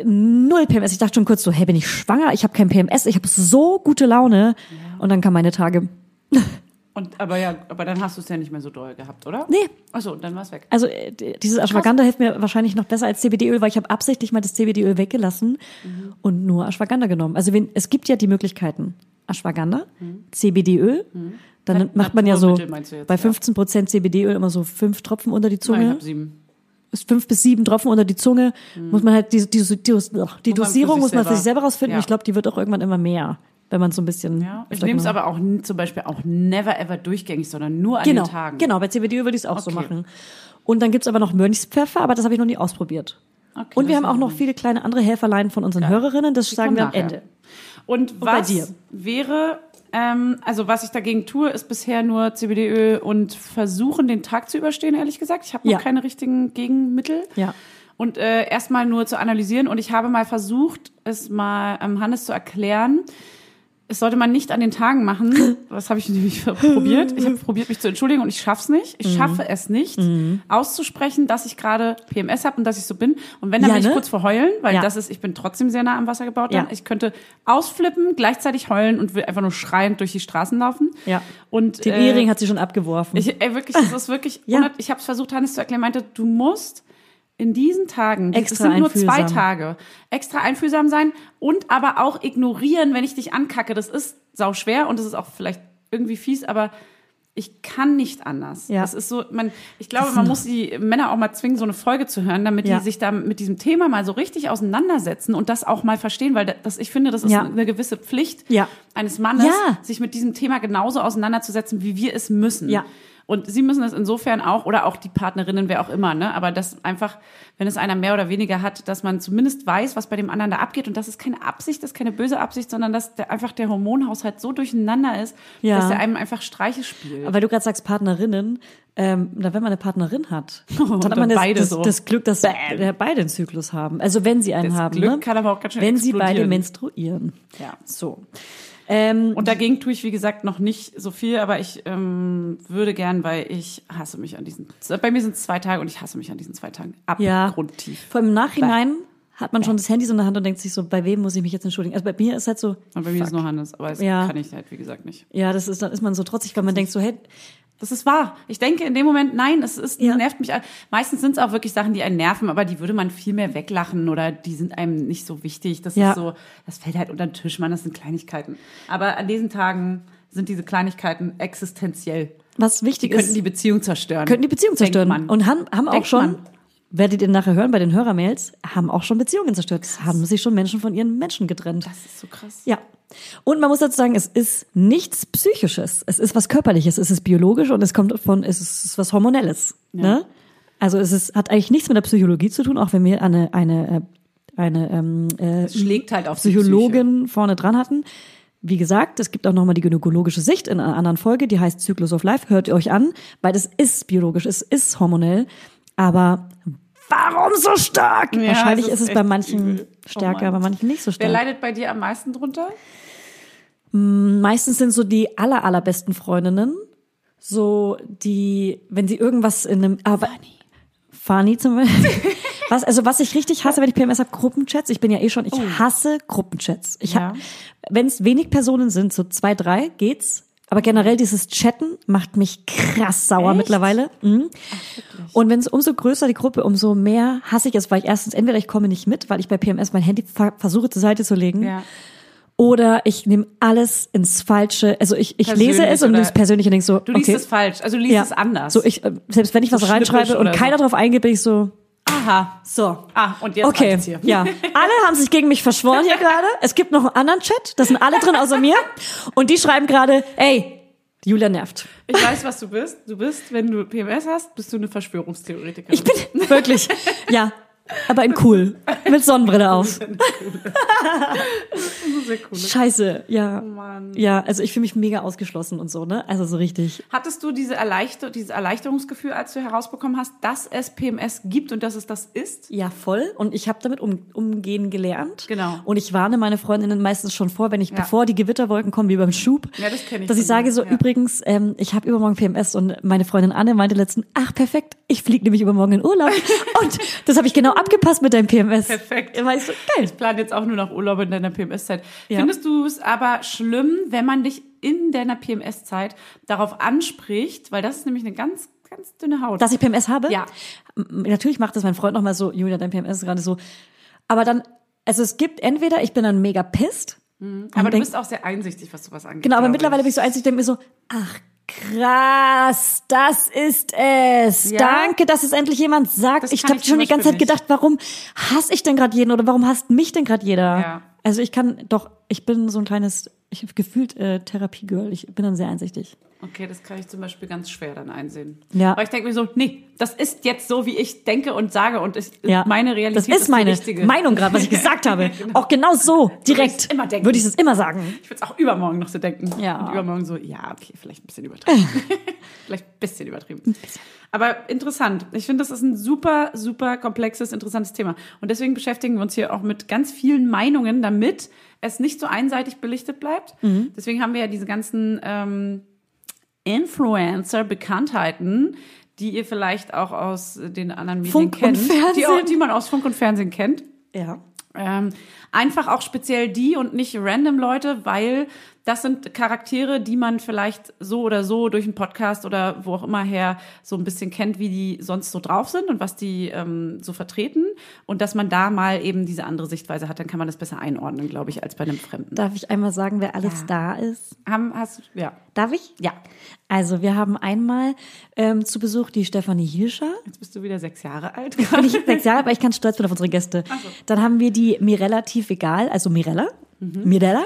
null PMS. Ich dachte schon kurz so, hey, bin ich schwanger? Ich habe kein PMS. Ich habe so gute Laune. Und dann kamen meine Tage. Und, aber ja, aber dann hast du es ja nicht mehr so doll gehabt, oder? Nee. Achso, dann war es weg. Also äh, dieses Ashwagandha hilft mir wahrscheinlich noch besser als CBD-Öl, weil ich habe absichtlich mal das CBD-Öl weggelassen und nur Ashwagandha genommen. Also wenn, es gibt ja die Möglichkeiten. Ashwagandha, CBD-Öl, dann Nat- nimmt man ja so jetzt, bei ja. 15 Prozent CBD-Öl immer so fünf Tropfen unter die Nein, ich Zunge. hab sieben. fünf bis sieben Tropfen unter die Zunge. Muss man halt die, die, die, die, Dosierung muss man für sich selber rausfinden. Ja. Ich glaube, die wird auch irgendwann immer mehr, wenn man so ein bisschen. Ja, ich nehme es aber auch zum Beispiel auch never ever durchgängig, sondern nur an genau, den Tagen. Genau, bei CBD würde ich es auch so Okay. machen. Und dann gibt's aber noch Mönchspfeffer, aber das habe ich noch nie ausprobiert. Okay, Und wir haben auch noch viele kleine andere Helferlein von unseren Hörerinnen. Das sagen kommen wir am nachher. Ende. Und bei was dir? wäre, ähm, also was ich dagegen tue, ist bisher nur CBD-Öl und versuchen, den Tag zu überstehen, ehrlich gesagt. Ich habe noch Ja. keine richtigen Gegenmittel. Ja. Und äh, erstmal nur zu analysieren. Und ich habe mal versucht, es mal ähm, Hannes zu erklären. Es sollte man nicht an den Tagen machen. Das habe ich nämlich probiert. Ich habe probiert, mich zu entschuldigen und ich schaff's nicht. Mhm. Ich schaffe es nicht, auszusprechen, dass ich gerade PMS habe und dass ich so bin. Und wenn, dann Ja, bin ich ne? kurz vor heulen, weil Ja. das ist, ich bin trotzdem sehr nah am Wasser gebaut. Dann. Ja. Ich könnte ausflippen, gleichzeitig heulen und will einfach nur schreiend durch die Straßen laufen. Ja. Und Den äh, Ehering hat sie schon abgeworfen. ich, ey, wirklich, das ist wirklich, ja. ich habe es versucht, Hannes zu erklären, meinte, du musst in diesen Tagen, Extra es sind nur zwei. Tage, extra einfühlsam sein und aber auch ignorieren, wenn ich dich ankacke. Das ist sau schwer und das ist auch vielleicht irgendwie fies, aber ich kann nicht anders. Ja. Das ist so, man, ich glaube, man muss die Männer auch mal zwingen, so eine Folge zu hören, damit Ja. die sich da mit diesem Thema mal so richtig auseinandersetzen und das auch mal verstehen, weil das, ich finde, das ist Ja. eine gewisse Pflicht Ja. eines Mannes, sich mit diesem Thema genauso auseinanderzusetzen, wie wir es müssen. Ja. Und sie müssen es insofern auch, oder auch die Partnerinnen, wer auch immer, ne? Aber das einfach, wenn es einer mehr oder weniger hat, dass man zumindest weiß, was bei dem anderen da abgeht. Und das ist keine Absicht, das ist keine böse Absicht, sondern dass der, einfach der Hormonhaushalt so durcheinander ist, Ja. dass der einem einfach Streiche spielt. Aber weil du gerade sagst Partnerinnen, ähm, na, wenn man eine Partnerin hat, dann hat man das, beide das, so. das Glück, dass äh, beide einen Zyklus haben. Also wenn sie einen Das haben. Glück ne? kann aber auch ganz schön Wenn sie beide menstruieren. Ja. So. Ähm, Und dagegen tue ich, wie gesagt, noch nicht so viel, aber ich ähm, würde gern, weil ich hasse mich an diesen, bei mir sind es zwei Tage und ich hasse mich an diesen zwei Tagen. Ja. Abgrundtief. Vor allem im Nachhinein hat man schon das Handy so in der Hand und denkt sich so, bei wem muss ich mich jetzt entschuldigen? Also bei mir ist halt so, Und bei mir ist nur Hannes, aber das Ja. kann ich halt, wie gesagt, nicht. ja, das ist, dann ist man so trotzig, weil man denkt so, hey, Das ist wahr. Ich denke in dem Moment, nein, es ist, Ja. nervt mich. Meistens sind es auch wirklich Sachen, die einen nerven, aber die würde man viel mehr weglachen oder die sind einem nicht so wichtig. Das Ja. ist so, das fällt halt unter den Tisch, man, das sind Kleinigkeiten. Aber an diesen Tagen sind diese Kleinigkeiten existenziell. was Die wichtig könnten ist, die Beziehung zerstören. könnten die Beziehung zerstören. man. Und haben, haben auch schon, man. werdet ihr nachher hören bei den Hörermails, haben auch schon Beziehungen zerstört. Es haben sich schon Menschen von ihren Menschen getrennt. Das ist so krass. Ja. Und man muss dazu sagen, es ist nichts Psychisches. Es ist was Körperliches. Es ist biologisch und es kommt von, es ist was Hormonelles. Ne? Also es ist, hat eigentlich nichts mit der Psychologie zu tun, auch wenn wir eine, eine, äh, eine ähm, äh, Es schlägt halt auf Psychologin vorne dran hatten. Wie gesagt, es gibt auch nochmal die gynäkologische Sicht in einer anderen Folge, die heißt Zyklus of Life. Hört ihr euch an, weil das ist biologisch, es ist hormonell. Aber warum so stark? Ja, Wahrscheinlich es ist ist es bei manchen übel. Oh stärker, Mann. bei manchen nicht so Wer stark. leidet bei dir am meisten drunter? Meistens sind so die aller, allerbesten Freundinnen, so die, wenn sie irgendwas in einem, aber, Funny zum Beispiel. Was, also was ich richtig hasse, wenn ich PMS habe, Gruppenchats. Ich bin ja eh schon, ich hasse Gruppenchats. Ich Ja. wenn es wenig Personen sind, so zwei, drei, geht's. Aber generell dieses Chatten macht mich krass sauer Echt? mittlerweile. Mhm. Und wenn es umso größer die Gruppe, umso mehr hasse ich es, weil ich erstens entweder ich komme nicht mit, weil ich bei PMS mein Handy ver versuche zur Seite zu legen, Ja. Oder ich nehme alles ins Falsche. Also ich, ich lese es und nehme es persönlich und denke so, Du liest okay. es falsch, also du liest ja. es anders. So ich, äh, selbst wenn ich was So reinschreibe schnippisch und keiner so. drauf eingeht, bin ich so, Aha. so. Ah, und jetzt Okay, hier. ja. Alle haben sich gegen mich verschworen hier gerade. Es gibt noch einen anderen Chat, da sind alle drin außer mir. Und die schreiben gerade, ey, Julia nervt. Ich weiß, was du bist. Du bist, wenn du PMS hast, bist du eine Verschwörungstheoretikerin. Ich bin wirklich, ja, aber in cool. mit Sonnenbrille auf. Cool. Scheiße, ja. Mann. Ja, also ich fühle mich mega ausgeschlossen und so, ne? Also so richtig. Hattest du diese Erleichter dieses Erleichterungsgefühl, als du herausbekommen hast, dass es PMS gibt und dass es das ist? Ja, voll. Und ich habe damit um, umgehen gelernt. Genau. Und ich warne meine Freundinnen meistens schon vor, wenn ich, bevor die Gewitterwolken kommen, wie beim Schub, Ja, das kenn ich dass ich sage so, ja. übrigens, ähm, ich habe übermorgen PMS und meine Freundin Anne meinte letztens, ach perfekt, ich fliege nämlich übermorgen in Urlaub. und das habe ich genau abgepasst mit deinem PMS. Perfekt. Immer ich so, geil. Ich plane jetzt auch nur noch Urlaub in deiner PMS-Zeit. Ja. Findest du es aber schlimm, wenn man dich in deiner PMS-Zeit darauf anspricht? Weil das ist nämlich eine ganz, ganz dünne Haut. Dass ich PMS habe? Ja. Natürlich macht das mein Freund nochmal so, Julia, dein PMS ist gerade so. Aber dann, also es gibt entweder, ich bin dann mega pisst. aber du denk- bist auch sehr einsichtig, was sowas angeht. Genau, aber mittlerweile bin ich so einzig, denke mir so, ach krass, das ist es. Ja. Danke, dass es endlich jemand sagt. Das ich habe schon die ganze Zeit gedacht, warum hasse ich denn gerade jeden oder warum hasst mich denn gerade jeder? Ja. Also ich kann doch, ich bin so ein kleines, ich habe gefühlt äh, Therapiegirl. Ich bin dann sehr einsichtig. Okay, das kann ich zum Beispiel ganz schwer dann einsehen. Ja. Weil ich denke mir so, nee, das ist jetzt so, wie ich denke und sage und ich, Ja, meine Realität Das ist meine richtige. Meinung gerade, was ich gesagt habe. Auch genau so, direkt. Würde ich es immer sagen. Ich würde es auch übermorgen noch so denken. Ja. Und übermorgen so, ja, okay, vielleicht ein bisschen übertrieben. vielleicht ein bisschen übertrieben. Aber interessant. Ich finde, das ist ein super, super komplexes, interessantes Thema. Und deswegen beschäftigen wir uns hier auch mit ganz vielen Meinungen, damit es nicht so einseitig belichtet bleibt. Mhm. Deswegen haben wir ja diese ganzen ähm, Influencer, Bekanntheiten, die ihr vielleicht auch aus den anderen Medien Funk und kennt. Die, auch, die man aus Funk und Fernsehen kennt. Ja. Ähm, einfach auch speziell die und nicht random Leute, weil das sind Charaktere, die man vielleicht so oder so durch einen Podcast oder wo auch immer her so ein bisschen kennt, wie die sonst so drauf sind und was die ähm, so vertreten. Und dass man da mal eben diese andere Sichtweise hat, dann kann man das besser einordnen, glaube ich, als bei einem Fremden. Darf ich einmal sagen, wer alles da ist? Haben, hast, ja. Darf ich? Ja. Also wir haben einmal ähm, zu Besuch die Stefanie Hirscher. Jetzt bist du wieder sechs Jahre alt. Bin ich sechs Jahre, aber ich kann stolz bin auf unsere Gäste. Dann haben wir die Mirella Tief Egal, also Mirella. Mirella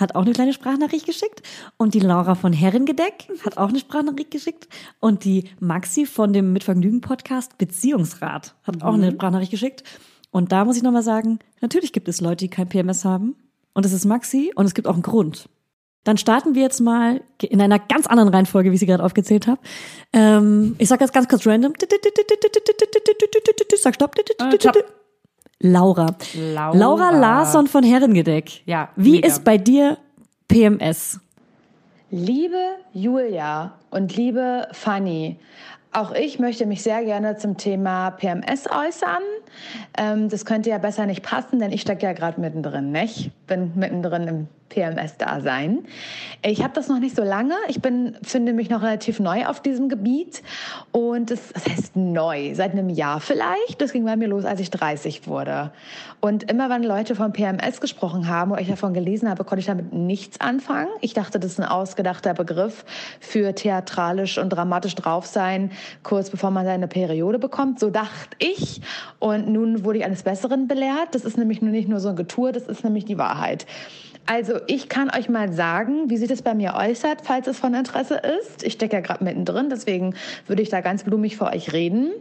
hat auch eine kleine Sprachnachricht geschickt. Und die Laura von Herrengedeck hat auch eine Sprachnachricht geschickt. Und die Maxi von dem Mitvergnügen-Podcast Beziehungsrat hat auch eine Sprachnachricht geschickt. Und da muss ich nochmal sagen, natürlich gibt es Leute, die kein PMS haben. Und es ist Maxi und es gibt auch einen Grund. Dann starten wir jetzt mal in einer ganz anderen Reihenfolge, wie ich sie gerade aufgezählt habe. Ähm, ich sage jetzt ganz kurz random. Sag stopp. Äh, stopp. Laura. Laura. Laura Larsson von Herrengedeck. Ja, Wie mega. ist bei dir PMS? Liebe Julia und liebe Fanny, auch ich möchte mich sehr gerne zum Thema PMS äußern. Ähm, das könnte ja besser nicht passen, denn ich stecke ja gerade mittendrin, nicht? Bin mittendrin im PMS-Dasein. Ich habe das noch nicht so lange. Ich bin, finde mich noch relativ neu auf diesem Gebiet. Und das, das heißt neu, seit einem Jahr vielleicht. Das ging bei mir los, als ich 30 wurde. Und immer wenn Leute von PMS gesprochen haben oder ich davon gelesen habe, konnte ich damit nichts anfangen. Ich dachte, das ist ein ausgedachter Begriff für theatralisch und dramatisch drauf sein, kurz bevor man seine Periode bekommt. So dachte ich. Und nun wurde ich eines Besseren belehrt. Das ist nämlich nur nicht nur so ein Getue, das ist nämlich die Wahrheit. Also ich kann euch mal sagen, wie sich das bei mir äußert, falls es von Interesse ist. Ich stecke ja gerade mittendrin, deswegen würde ich da ganz blumig für euch reden.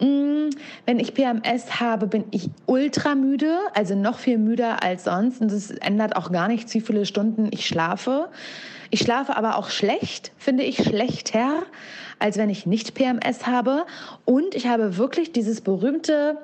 Mm, Wenn ich PMS habe, bin ich ultra müde, also noch viel müder als sonst. Und das ändert auch gar nichts, wie viele Stunden ich schlafe. Ich schlafe aber auch schlecht, finde ich schlechter, als wenn ich nicht PMS habe. Und ich habe wirklich dieses berühmte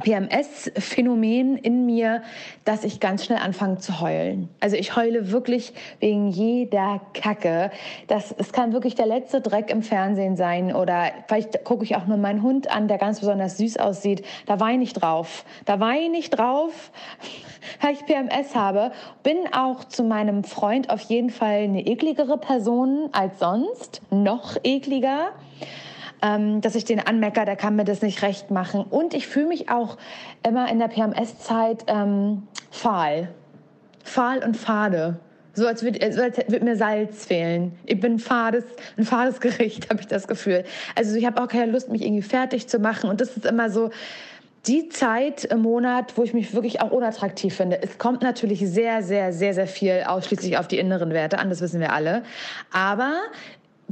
PMS-Phänomen in mir, dass ich ganz schnell anfange zu heulen. Also ich heule wirklich wegen jeder Kacke. Das, es kann wirklich der letzte Dreck im Fernsehen sein oder vielleicht gucke ich auch nur meinen Hund an, der ganz besonders süß aussieht. Da weine ich drauf. Da weine ich drauf, weil ich PMS habe. Bin auch zu meinem Freund auf jeden Fall eine ekligere Person als sonst. Noch ekliger ähm, dass ich den anmecker, der kann mir das nicht recht machen. Und ich fühle mich auch immer in der PMS-Zeit ähm, fahl. Fahl und fade. So als würde als würd mir Salz fehlen. Ich bin fades, ein fades Gericht, habe ich das Gefühl. Also ich habe auch keine Lust, mich irgendwie fertig zu machen. Und das ist immer so die Zeit im Monat, wo ich mich wirklich auch unattraktiv finde. Es kommt natürlich sehr, sehr, sehr, sehr viel ausschließlich auf die inneren Werte an, das wissen wir alle. Aber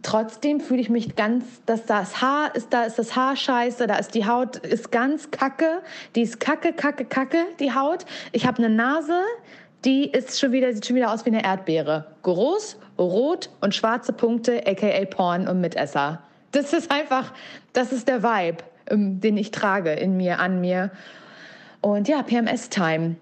Trotzdem fühle ich mich ganz, dass das Haar ist, da ist das Haar scheiße, da ist die Haut ist ganz kacke, die ist kacke, kacke, kacke, die Haut. Ich habe eine Nase, die ist schon wieder, sieht schon wieder aus wie eine Erdbeere. Groß, rot und schwarze Punkte, aka Porn und Mitesser. Das ist einfach, das ist der Vibe, ähm, den ich trage in mir, an mir. Und ja, PMS-Time.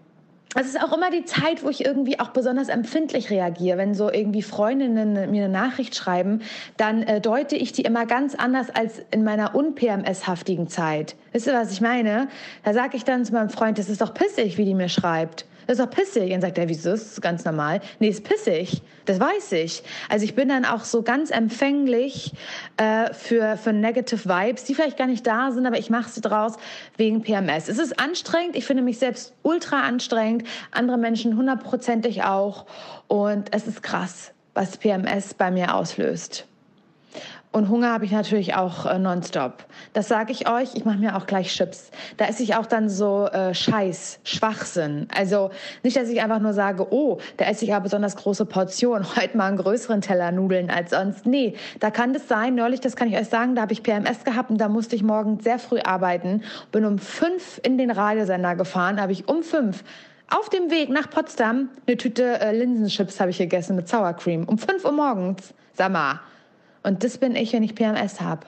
Es ist auch immer die Zeit, wo ich irgendwie auch besonders empfindlich reagiere. Wenn so irgendwie Freundinnen mir eine Nachricht schreiben, dann äh, deute ich die immer ganz anders als in meiner un-PMS-haftigen Zeit. Wisst ihr, was ich meine? Da sage ich dann zu meinem Freund, das ist doch pissig, wie die mir schreibt. Das ist doch pissig. Und sagt er, wieso ist das ganz normal? Nee, ist pissig. Das weiß ich. Also ich bin dann auch so ganz empfänglich äh, für, für Negative Vibes, die vielleicht gar nicht da sind, aber ich mache sie draus wegen PMS. Es ist anstrengend. Ich finde mich selbst ultra anstrengend. Andere Menschen hundertprozentig auch. Und es ist krass, was PMS bei mir auslöst. Und Hunger habe ich natürlich auch äh, nonstop. Das sage ich euch. Ich mache mir auch gleich Chips. Da esse ich auch dann so äh, Scheiß, Schwachsinn. Also nicht, dass ich einfach nur sage, oh, da esse ich aber besonders große Portionen. Heute mal einen größeren Teller Nudeln als sonst. Nee, da kann das sein. Neulich, das kann ich euch sagen, da habe ich PMS gehabt und da musste ich morgen sehr früh arbeiten. Bin um fünf in den Radiosender gefahren. habe ich um fünf auf dem Weg nach Potsdam eine Tüte äh, Linsenchips habe ich gegessen mit Sour Cream. Um fünf Uhr morgens. Sag mal. Und das bin ich, wenn ich PMS habe.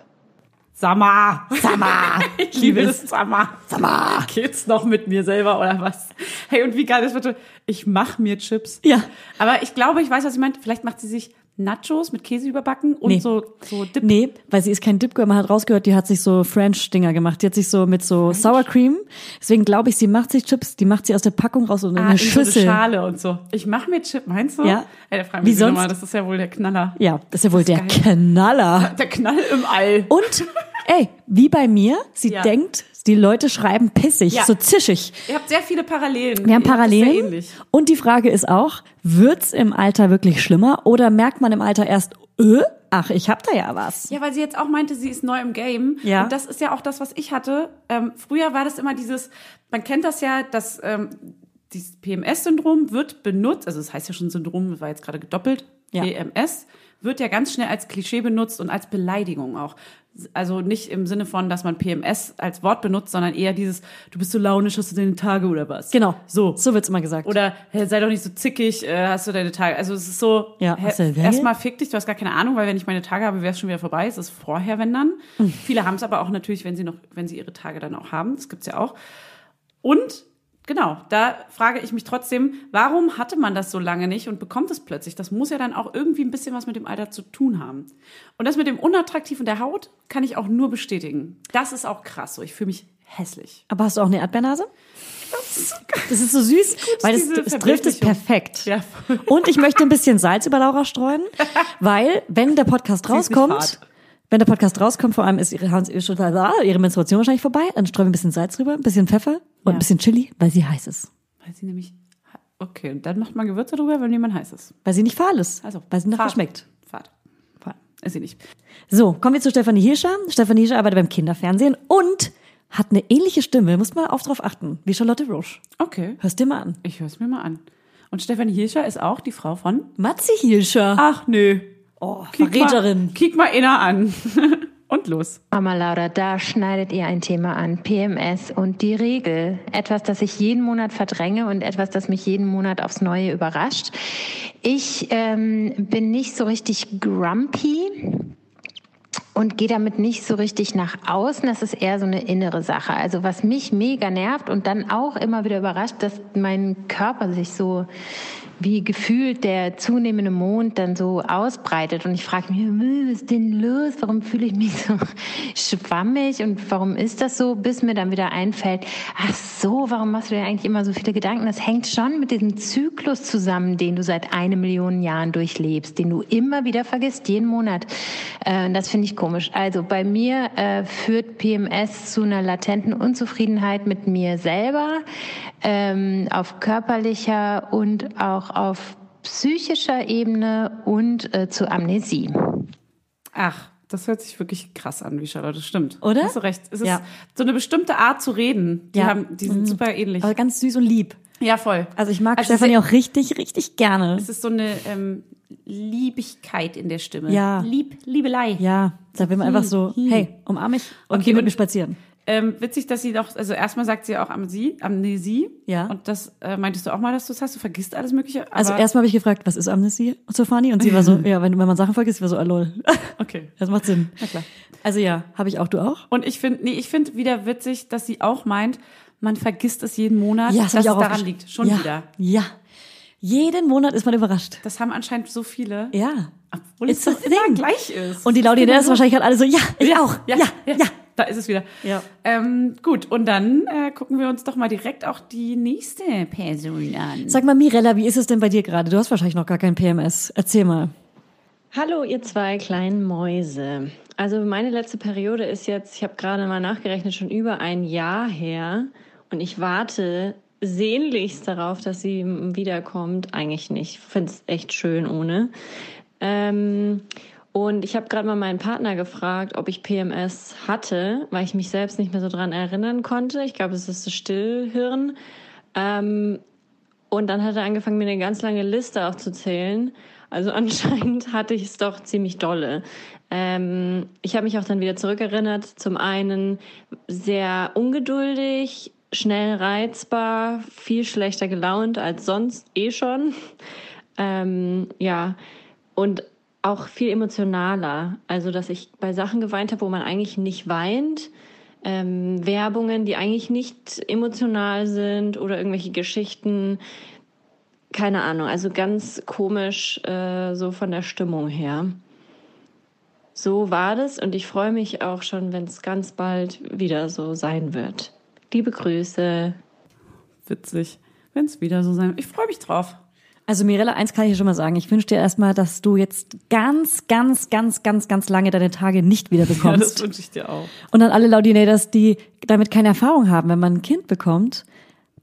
Sammer. Sammer. Ich liebe es, Sammer. Sammer. Geht's noch mit mir selber oder was? Hey, und wie geil das wird. Ich mach mir Chips. Ja. Aber ich glaube, ich weiß, was sie meint. Vielleicht macht sie sich Nachos mit Käse überbacken und Nee. so, so Dip. Nee, weil sie ist kein Dip-Girl. Man hat rausgehört, die hat sich so French-Dinger gemacht. Die hat sich so mit so Sour Cream. Deswegen glaube ich, sie macht sich Chips, die macht sie aus der Packung raus und in Ah, eine in so eine Schüssel. Schale und so. Ich mach mir Chip, meinst du? Ja. Ey, da fragen Wie wir sie sonst? nochmal, das ist ja wohl der Knaller. ja, das ist ja wohl der geil. Knaller. Der Knall im All. Und, ey, wie bei mir, sie Ja. denkt, die Leute schreiben pissig, Ja. so zischig. Ihr habt sehr viele Parallelen. Wir haben das Sehr Parallelen. ähnlich. Und die Frage ist auch, wird's im Alter wirklich schlimmer oder merkt man im Alter erst, äh, ach, ich hab da ja was. Ja, weil sie jetzt auch meinte, sie ist neu im Game. Ja. Und das ist ja auch das, was ich hatte. Ähm, früher war das immer dieses, man kennt das ja, dass ähm, dieses PMS-Syndrom wird benutzt, also das heißt ja schon Syndrom, war jetzt gerade gedoppelt, Ja. PMS, wird ja ganz schnell als Klischee benutzt und als Beleidigung auch. Also nicht im Sinne von, dass man PMS als Wort benutzt, sondern eher dieses, du bist so launisch, hast du deine Tage oder was? Genau. So. So wird's immer gesagt. Oder hey, sei doch nicht so zickig, äh, hast du deine Tage. Also es ist so, Ja, erstmal fick dich, du hast gar keine Ahnung, weil wenn ich meine Tage habe, wäre es schon wieder vorbei. Es ist vorher, wenn dann. Hm. Viele haben es aber auch natürlich, wenn sie noch, wenn sie ihre Tage dann auch haben. Das gibt's ja auch. Und genau, da frage ich mich trotzdem, warum hatte man das so lange nicht und bekommt es plötzlich? Das muss ja dann auch irgendwie ein bisschen was mit dem Alter zu tun haben. Und das mit dem Unattraktiven der Haut kann ich auch nur bestätigen. Das ist auch krass so. Ich fühle mich hässlich. Aber hast du auch eine Erdbeernase? Das ist so süß, weil es, diese es trifft es perfekt. Ja. Und ich möchte ein bisschen Salz über Laura streuen, weil wenn der Podcast ist rauskommt. Wenn der Podcast rauskommt, vor allem ist ihre, ihre Menstruation wahrscheinlich vorbei, dann streuen wir ein bisschen Salz drüber, ein bisschen Pfeffer und Ja. ein bisschen Chili, weil sie heiß ist. Weil sie nämlich. Okay, und dann macht man Gewürze drüber, wenn jemand heiß ist. Weil sie nicht fahl ist. Also, weil sie Fahrt. schmeckt. Fahrt. Fahl. Ist sie nicht. So, kommen wir zu Stefanie Hirscher. Stefanie Hirscher arbeitet beim Kinderfernsehen und hat eine ähnliche Stimme, muss man auch drauf achten, wie Charlotte Roche. Okay. Hörst dir mal an. Ich höre es mir mal an. Und Stefanie Hirscher ist auch die Frau von. Matzi Hirscher. Ach nö. Oh, Kick Verräterin. Mal, kick mal inner an. Und los. Mama Laura, da schneidet ihr ein Thema an. PMS und die Regel. Etwas, das ich jeden Monat verdränge und etwas, das mich jeden Monat aufs Neue überrascht. Ich ähm, bin nicht so richtig grumpy und gehe damit nicht so richtig nach außen. Das ist eher so eine innere Sache. Also was mich mega nervt und dann auch immer wieder überrascht, dass mein Körper sich so wie gefühlt der zunehmende Mond dann so ausbreitet. Und ich frage mich, "Hm, was ist denn los? Warum fühle ich mich so schwammig und warum ist das so? Bis mir dann wieder einfällt, ach so, warum machst du dir eigentlich immer so viele Gedanken? Das hängt schon mit diesem Zyklus zusammen, den du seit eine Million Jahren durchlebst, den du immer wieder vergisst, jeden Monat. Äh, das finde ich komisch. Also bei mir äh, führt PMS zu einer latenten Unzufriedenheit mit mir selber, ähm, auf körperlicher und auch auf psychischer Ebene und äh, zu Amnesie. Ach, das hört sich wirklich krass an, wie Charlotte. Stimmt. Oder? Hast du recht. Es ist Ja. so eine bestimmte Art zu reden. Die, Ja. haben, die sind super ähnlich. Aber ganz süß und lieb. Ja, voll. Also ich mag Also Stefanie auch richtig, richtig gerne. Es ist so eine, ähm, Liebigkeit in der Stimme. Ja. Lieb, Liebelei. Ja, da will man einfach so, hey, umarm mich und Okay, geh mit und- mir spazieren. Ähm, witzig, dass sie doch, also erstmal sagt sie auch Amnesie, Amnesie. Ja. Und das äh, meintest du auch mal, dass du es hast, du vergisst alles Mögliche. Also erstmal habe ich gefragt, was ist Amnesie zu Fanny? Und sie war so, ja, wenn, wenn man Sachen vergisst, war so, ah, lol. Okay. Das macht Sinn. Na klar. Also ja, habe ich auch, du auch? Und ich finde, nee, ich finde wieder witzig, dass sie auch meint, man vergisst es jeden Monat, Ja, dass hab es auch daran liegt. Schon ja, wieder. Ja. Jeden Monat ist man überrascht. Das haben anscheinend so viele. Ja. Obwohl It's es doch immer gleich ist. Und die Laudinärs wahrscheinlich halt alle so, ja, ich auch. Ja, Ja, ja, ja. Da ist es wieder. Ja. Ähm, gut, und dann äh, gucken wir uns doch mal direkt auch die nächste Person an. Sag mal, Mirella, wie ist es denn bei dir gerade? Du hast wahrscheinlich noch gar kein PMS. Erzähl mal. Hallo, ihr zwei kleinen Mäuse. Also meine letzte Periode ist jetzt, ich habe gerade mal nachgerechnet, schon über ein Jahr her. Und ich warte sehnlichst darauf, dass sie wiederkommt. Eigentlich nicht. Ich finde es echt schön ohne. Ähm, und ich habe gerade mal meinen Partner gefragt, ob ich PMS hatte, weil ich mich selbst nicht mehr so dran erinnern konnte. Ich glaube, es ist das Stillhirn. Ähm, und dann hat er angefangen, mir eine ganz lange Liste aufzuzählen. Also anscheinend hatte ich es doch ziemlich dolle. Ähm, ich habe mich auch dann wieder zurückerinnert. Zum einen sehr ungeduldig, schnell reizbar, viel schlechter gelaunt als sonst eh schon. Ähm, ja, und auch viel emotionaler. Also, dass ich bei Sachen geweint habe, wo man eigentlich nicht weint. Ähm, Werbungen, die eigentlich nicht emotional sind oder irgendwelche Geschichten. Keine Ahnung, also ganz komisch äh, so von der Stimmung her. So war das und ich freue mich auch schon, wenn es ganz bald wieder so sein wird. Liebe Grüße. Witzig. Wenn es wieder so sein Ich freue mich drauf. Also Mirella, eins kann ich dir schon mal sagen. Ich wünsche dir erstmal, dass du jetzt ganz, ganz, ganz, ganz, ganz lange deine Tage nicht wieder Ja, bekommst. das wünsche ich dir auch. Und an alle Laudinators, die damit keine Erfahrung haben, wenn man ein Kind bekommt,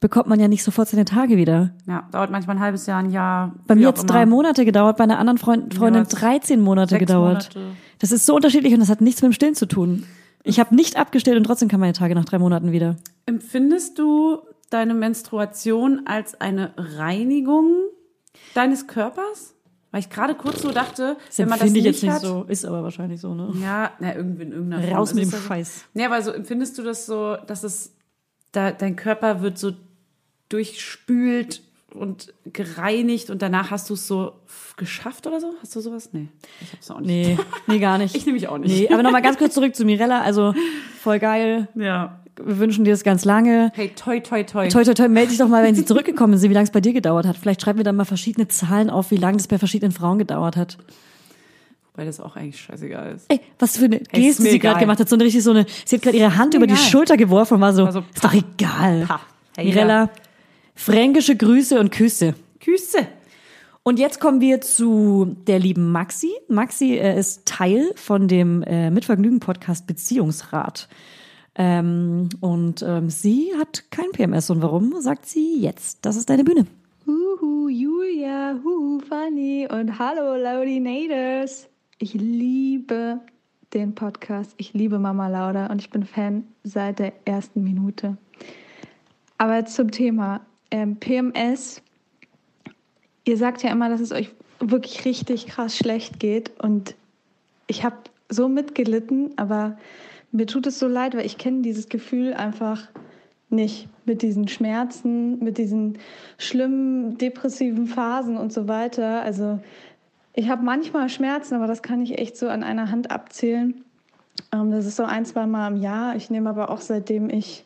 bekommt man ja nicht sofort seine Tage wieder. Ja, dauert manchmal ein halbes Jahr, ein Jahr. Bei mir hat es drei Monate gedauert, bei einer anderen Freund, Freundin es- 13 Monate gedauert. Monate. Das ist so unterschiedlich und das hat nichts mit dem Stillen zu tun. Ich habe nicht abgestillt und trotzdem kann meine Tage nach drei Monaten wieder. Empfindest du deine Menstruation als eine Reinigung deines Körpers? Weil ich gerade kurz so dachte, wenn man das Finde ich nicht jetzt nicht hat, so, ist aber wahrscheinlich so, ne? Ja, na, irgendwie in irgendeiner Form. Raus mit dem das. Scheiß. Ja, aber so empfindest du das so, dass es, da, dein Körper wird so durchspült und gereinigt und danach hast du es so geschafft oder so? Hast du sowas? Nee, ich hab's auch nicht. Nee, nee, gar nicht. Ich nehme mich auch nicht. Nee, aber nochmal ganz kurz zurück zu Mirella. Also voll geil. Ja. Wir wünschen dir das ganz lange. Hey, toi, toi, toi. Toi, toi, toi, melde dich doch mal, wenn sie zurückgekommen sind, wie lange es bei dir gedauert hat. Vielleicht schreiben wir dann mal verschiedene Zahlen auf, wie lange das bei verschiedenen Frauen gedauert hat. Wobei das auch eigentlich scheißegal ist. Ey, was für eine Hey, Geste sie gerade gemacht hat. So eine richtig so eine, sie hat gerade ihre Hand über die. Schulter geworfen und war so, War so, ist doch egal. Pa. Hey, Mirella, fränkische Grüße und Küsse. Küsse. Und jetzt kommen wir zu der lieben Maxi. Maxi äh, ist Teil von dem äh, Mitvergnügen-Podcast Beziehungsrat. Ähm, und ähm, sie hat kein PMS. Und warum, sagt sie jetzt. Das ist deine Bühne. Huhu, Julia, huhu, Fanny und hallo Laudinators. Ich liebe den Podcast. Ich liebe Mama Lauda und ich bin Fan seit der ersten Minute. Aber zum Thema ähm, PMS. Ihr sagt ja immer, dass es euch wirklich richtig krass schlecht geht und ich habe so mitgelitten, aber mir tut es so leid, weil ich kenne dieses Gefühl einfach nicht mit diesen Schmerzen, mit diesen schlimmen depressiven Phasen und so weiter. Also ich habe manchmal Schmerzen, aber das kann ich echt so an einer Hand abzählen. Ähm, das ist so ein, zwei Mal im Jahr. Ich nehme aber auch seitdem ich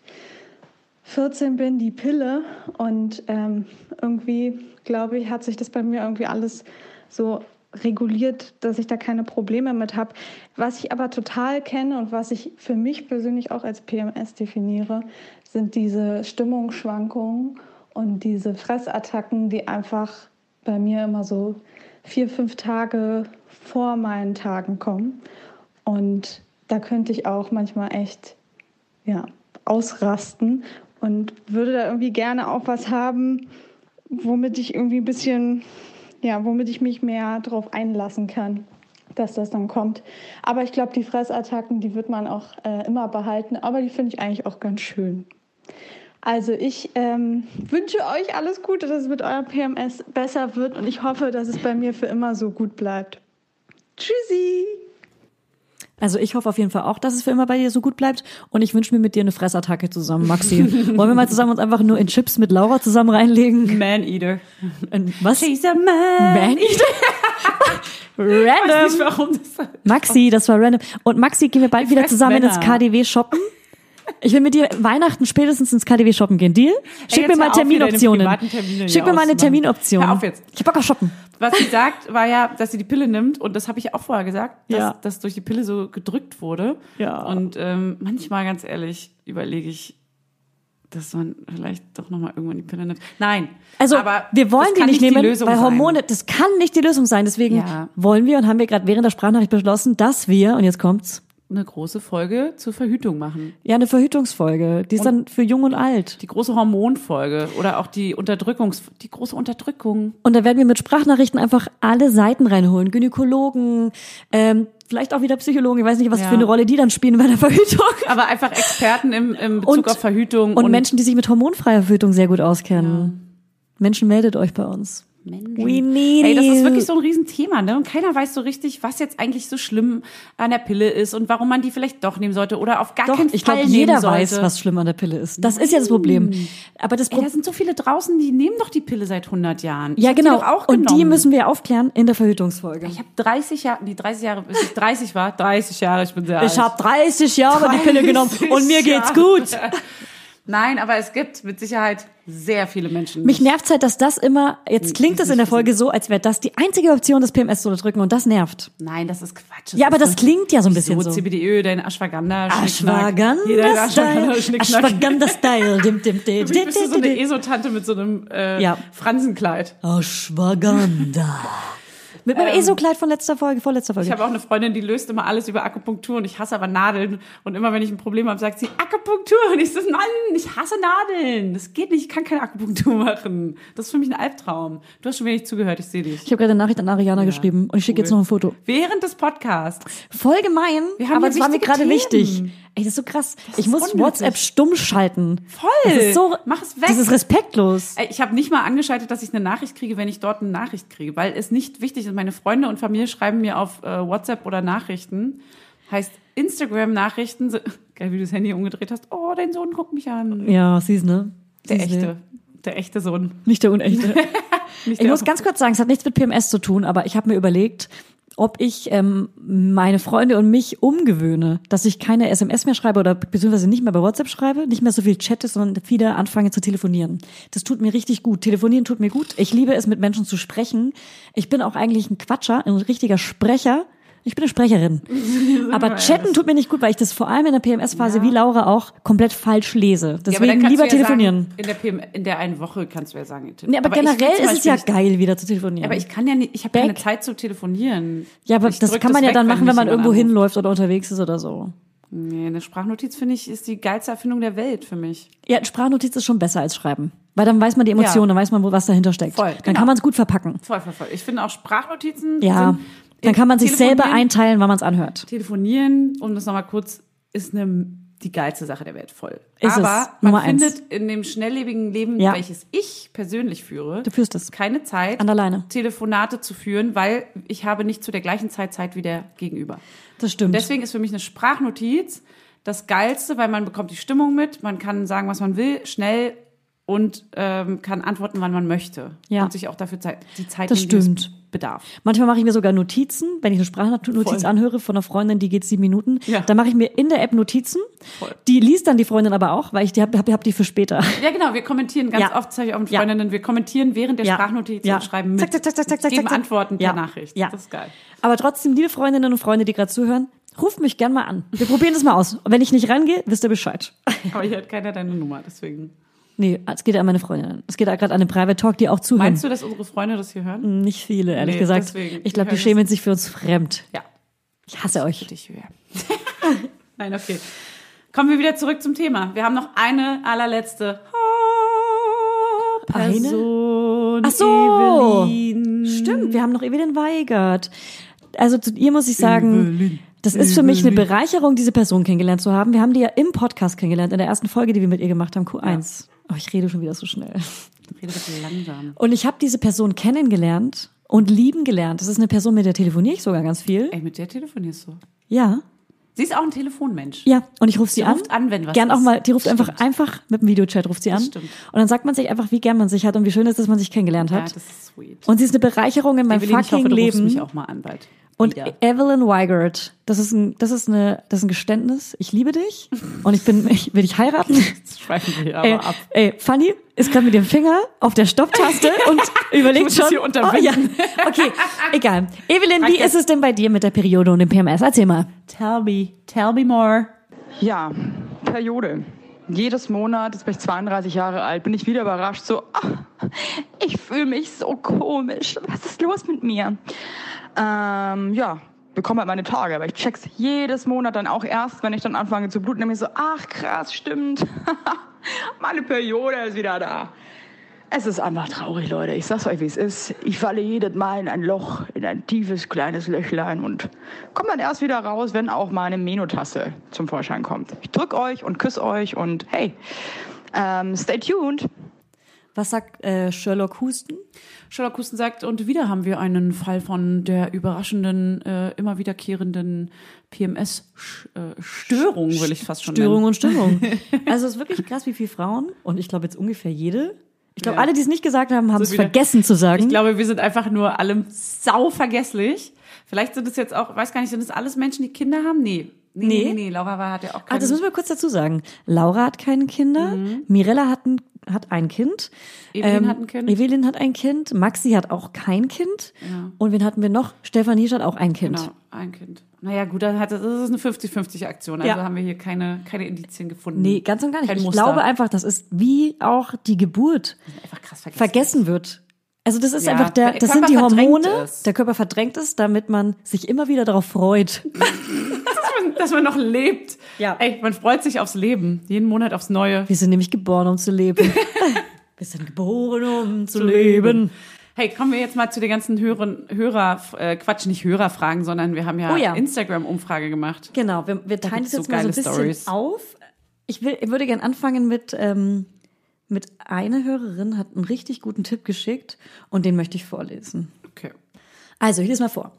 14 bin die Pille und ähm, irgendwie, glaube ich, hat sich das bei mir irgendwie alles so reguliert, dass ich da keine Probleme mit habe. Was ich aber total kenne und was ich für mich persönlich auch als PMS definiere, sind diese Stimmungsschwankungen und diese Fressattacken, die einfach bei mir immer so vier, fünf Tage vor meinen Tagen kommen. Und da könnte ich auch manchmal echt ja, ausrasten und würde da irgendwie gerne auch was haben, womit ich irgendwie ein bisschen, ja, womit ich mich mehr darauf einlassen kann, dass das dann kommt. Aber ich glaube, die Fressattacken, die wird man auch äh, immer behalten, aber die finde ich eigentlich auch ganz schön. Also ich ähm, wünsche euch alles Gute, dass es mit eurem PMS besser wird und ich hoffe, dass es bei mir für immer so gut bleibt. Tschüssi! Also ich hoffe auf jeden Fall auch, dass es für immer bei dir so gut bleibt. Und ich wünsche mir mit dir eine Fressattacke zusammen, Maxi. Wollen wir mal zusammen uns einfach nur in Chips mit Laura zusammen reinlegen? Man-Eater. In was? She's a man. Man Eater? Ich weiß Random. nicht, warum das Maxi, das war random. Und Maxi, gehen wir bald wieder fress zusammen ins Männer. KDW shoppen? Ich will mit dir Weihnachten spätestens ins KDW shoppen gehen. Deal? Schick jetzt mir mal Terminoptionen. Schick mir mal eine. Terminoption. Hör auf jetzt. Ich hab Bock auf shoppen. Was sie sagt, war ja, dass sie die Pille nimmt und das habe ich auch vorher gesagt, dass Ja. das durch die Pille so gedrückt wurde. Ja. Und ähm, manchmal, ganz ehrlich, überlege ich, dass man vielleicht doch nochmal irgendwann die Pille nimmt. Nein. Also aber wir wollen die nicht die nehmen, Lösung weil sein. Hormone, das kann nicht die Lösung sein. Deswegen Ja. wollen wir und haben wir gerade während der Sprachnachricht beschlossen, dass wir, und jetzt kommt's, eine große Folge zur Verhütung machen. ja, eine Verhütungsfolge. Die ist dann für jung und alt. Die große Hormonfolge oder auch die Unterdrückungs, die große Unterdrückung. Und da werden wir mit Sprachnachrichten einfach alle Seiten reinholen. Gynäkologen, ähm, vielleicht auch wieder Psychologen. Ich weiß nicht, was Ja. für eine Rolle die dann spielen bei der Verhütung. Aber einfach Experten im, im Bezug Und- auf Verhütung Und, Menschen, die sich mit hormonfreier Verhütung sehr gut auskennen. Menschen, meldet euch bei uns. Menschen. We need Ey, das ist wirklich so ein Riesenthema, ne? Und keiner weiß so richtig, was jetzt eigentlich so schlimm an der Pille ist und warum man die vielleicht doch nehmen sollte oder auf gar Doch, keinen ich Fall glaube, nehmen jeder sollte. weiß, was schlimm an der Pille ist. Das ist ja das Problem. Aber das Ey, Problem da sind so viele draußen, die nehmen doch die Pille seit 100 Jahren. Ich ja, die genau. doch auch und die müssen wir aufklären in der Verhütungsfolge. Ich habe 30 Jahre, die 30 Jahre, bis ich 30 war, 30 Jahre, ich bin sehr Ich alt. habe 30 Jahre die Pille genommen 30 und mir geht's gut. Nein, aber es gibt mit Sicherheit sehr viele Menschen. Mich nervt halt, dass das immer, jetzt klingt es in der Folge so, als wäre das die einzige Option, das PMS zu unterdrücken und das nervt. Nein, das ist Quatsch. Ja, aber das klingt ja so ein bisschen so. CBDÖ, dein Ashwagandha, Schnickschnack. Jeder Ashwagandha Ashwagandha, Style. Schnickschnack. Ashwagandha Style. Dim, dim, dim, Wie dim, bist du so eine. ESO-Tante mit so einem äh, Ja. Fransenkleid? Ashwagandha. Mit meinem ESO-Kleid von letzter Folge, vorletzter Folge. Ich habe auch eine Freundin, die löst immer alles über Akupunktur und ich hasse aber Nadeln. Und immer wenn ich ein Problem habe, sagt sie Akupunktur. Und ich so, Mann, ich hasse Nadeln. Das geht nicht, ich kann keine Akupunktur machen. Das ist für mich ein Albtraum. Du hast schon wenig zugehört, ich sehe dich. Ich habe gerade eine Nachricht an Ariana geschrieben und ich schicke jetzt noch ein Foto. Während des Podcasts. Voll gemein, Wir haben aber es war mir gerade wichtig. Ey, das ist so krass. ich ist muss unnötig. WhatsApp stumm schalten. Voll. Das ist so, Mach es weg. Das ist respektlos. Ey, Ich habe nicht mal angeschaltet, dass ich eine Nachricht kriege, wenn ich dort eine Nachricht kriege, weil es nicht wichtig ist. Meine Freunde und Familie schreiben mir auf äh, WhatsApp oder Nachrichten. Heißt Instagram-Nachrichten. so- Geil, wie du das Handy umgedreht hast. Oh, dein Sohn guckt mich an. Ja, siehst ne? Der Siehst ne? echte. Der echte Sohn. Nicht der unechte. Nicht Ich der muss ganz kurz sagen, es hat nichts mit PMS zu tun, aber ich habe mir überlegt, ob ich ähm, meine Freunde und mich umgewöhne, dass ich keine SMS mehr schreibe oder beziehungsweise nicht mehr bei WhatsApp schreibe, nicht mehr so viel chatte, sondern wieder anfange zu telefonieren. Das tut mir richtig gut. Telefonieren tut mir gut. Ich liebe es, mit Menschen zu sprechen. Ich bin auch eigentlich ein Quatscher, ein richtiger Sprecher. Ich bin eine Sprecherin. Aber chatten tut mir nicht gut, weil ich das vor allem in der PMS-Phase wie Laura auch komplett falsch lese. Ja, aber Deswegen dann kannst lieber ja telefonieren. Sagen, in, der PM, in der einen Woche kannst du ja sagen. nee, aber, will generell ist es ja geil, wieder zu telefonieren. Aber ich kann ja nicht, ich habe keine Zeit zu telefonieren. Ja, aber Ich das kann man ja weg, dann machen, wenn man irgendwo anruft. hinläuft oder unterwegs ist oder so. Nee, eine Sprachnotiz finde ich ist die geilste Erfindung der Welt für mich. Ja, Sprachnotiz ist schon besser als Schreiben. Weil dann weiß man die Emotionen, Ja. dann weiß man, wo was dahinter steckt. Voll, Dann genau. kann man es gut verpacken. Voll, voll, voll. Ich finde auch Sprachnotizen. Ja. sind- Dann kann man sich selber einteilen, wann man es anhört. Telefonieren, um das nochmal kurz, ist eine, die geilste Sache der Welt voll. Ist es. Aber Nummer man eins. findet in dem schnelllebigen Leben, Ja. welches ich persönlich führe, Du führst es. keine Zeit, An der Leine. Telefonate zu führen, weil ich habe nicht zu der gleichen Zeit Zeit wie der Gegenüber. Das stimmt. Deswegen ist für mich eine Sprachnotiz das Geilste, weil man bekommt die Stimmung mit, man kann sagen, was man will, schnell und ähm, kann antworten, wann man möchte. Ja. Und sich auch dafür Zeit, die Zeit Das es stimmt. Bedarf. Manchmal mache ich mir sogar Notizen, wenn ich eine Sprachnotiz Voll. anhöre von einer Freundin, die geht sieben Minuten. Ja. Dann mache ich mir in der App Notizen. Voll. Die liest dann die Freundin aber auch, weil ich die habe hab, hab die für später. Ja, genau, wir kommentieren ganz Ja. oft, habe ich auch mit Ja. Freundinnen, wir kommentieren während der Ja. Sprachnotiz Ja. und schreiben mit. Zack, zack, zack, zack, zack, zack, geben zack. Antworten per Ja. Nachricht. Ja. Das ist geil. Aber trotzdem, liebe Freundinnen und Freunde, die gerade zuhören, ruft mich gern mal an. Wir probieren das mal aus. Und wenn ich nicht rangehe, wisst ihr Bescheid. Aber hier hat keiner deine Nummer, deswegen. Nee, es geht ja an meine Freundin. Es geht ja gerade an den Private Talk, die auch zuhören. Meinst du, dass unsere Freunde das hier hören? Nicht viele, ehrlich Nee, gesagt. deswegen. Ich glaube, Die schämen sich für uns fremd. Ja. Ich hasse euch. Dich hören. Nein, okay. Kommen wir wieder zurück zum Thema. Wir haben noch eine allerletzte Eine? Person. Ach so. Evelyn. Stimmt, wir haben noch Evelyn Weigert. Also zu ihr muss ich sagen, Das ist für mich eine Bereicherung, diese Person kennengelernt zu haben. Wir haben die ja im Podcast kennengelernt, in der ersten Folge, die wir mit ihr gemacht haben, Q1. Oh, ich rede schon wieder so schnell. Rede bitte langsam. Und ich habe diese Person kennengelernt und lieben gelernt. Das ist eine Person, mit der telefoniere ich sogar ganz viel. Ey, mit der telefonierst du. Ja. Sie ist auch ein Telefonmensch. Ja, und ich rufe sie Die an. ruft an, wenn was Gern auch mal, die ruft einfach, Stimmt. einfach mit dem Videochat ruft sie an. stimmt. Und dann sagt man sich einfach, wie gern man sich hat und wie schön es ist, dass man sich kennengelernt Ja, hat. das ist sweet. und sie ist eine Bereicherung in meinem Evelyn, ich fucking hoffe, du rufst Leben. mich auch mal an bald. Und Wieder. Evelyn Weigert, das ist ein, das ist eine, das ist ein Geständnis. Ich liebe dich und ich bin, ich will dich heiraten. Jetzt schweifen wir hier aber Ey, ab. ey, Fanny ist gerade mit dem Finger auf der Stopptaste und überlegt muss schon. hier. Oh, ja. Okay, egal. Evelyn, wie ist es denn bei dir mit der Periode und dem PMS? Erzähl mal. Tell me, tell me more. Ja, Periode. Jedes Monat, jetzt bin ich 32 Jahre alt, bin ich wieder überrascht, so, ah, ich fühle mich so komisch. Was ist los mit mir? Ähm, ja, bekomme halt meine Tage, aber ich check's jedes Monat dann auch erst, wenn ich dann anfange zu bluten, nämlich so, ach krass, stimmt. meine Periode ist wieder da. Es ist einfach traurig, Leute. Ich sag's euch, wie es ist. Ich falle jedes Mal in ein Loch, in ein tiefes, kleines Löchlein und komme dann erst wieder raus, wenn auch meine Menotasse zum Vorschein kommt. Ich drück euch und küsse euch und hey, ähm, stay tuned. Was sagt äh, Sherlock Husten? Sherlock Husten sagt, und wieder haben wir einen Fall von der überraschenden, äh, immer wiederkehrenden PMS-Störung, will ich fast schon Störung nennen. und Stimmung. Also es ist wirklich krass, wie viele Frauen, und ich glaube jetzt ungefähr jede, ich glaube, Ja. alle, die es nicht gesagt haben, haben es wieder- vergessen zu sagen. Ich glaube, wir sind einfach nur alle sau vergesslich. Vielleicht sind es jetzt auch, weiß gar nicht, sind es alles Menschen, die Kinder haben? Nee. Nee, Nee. nee, nee. Laura war, hat ja auch ah, keine. das müssen wir kurz dazu sagen. Laura hat keine Kinder, Mhm. Mirella hat ein, hat ein Kind. Ähm, Evelyn hat ein Kind. Evelyn hat ein Kind. Maxi hat auch kein Kind. Und wen hatten wir noch? Stefanie hat auch ein Kind. Genau, ein Kind. Naja, gut, dann hat das, das ist eine 50-50-Aktion. Also Ja. haben wir hier keine, keine Indizien gefunden. Nee, ganz und gar nicht. Kein ich Muster. glaube einfach, das ist wie auch die Geburt einfach krass vergessen. vergessen wird. Also das ist Ja, einfach der, das sind die Hormone. es. Der Körper verdrängt es, damit man sich immer wieder darauf freut. Dass man noch lebt. Ja. Ey, man freut sich aufs Leben. Jeden Monat aufs Neue. Wir sind nämlich geboren, um zu leben. Wir sind geboren, um zu leben. Hey, kommen wir jetzt mal zu den ganzen Hörern, Hörer, äh, Quatsch, nicht Hörerfragen, sondern wir haben ja, Oh ja. Instagram-Umfrage gemacht. Genau, wir, wir teilen das jetzt so mal so ein bisschen Stories. auf. Ich, will, ich würde gern anfangen mit, ähm, mit einer Hörerin hat einen richtig guten Tipp geschickt und den möchte ich vorlesen. Okay. Also, ich lese mal vor.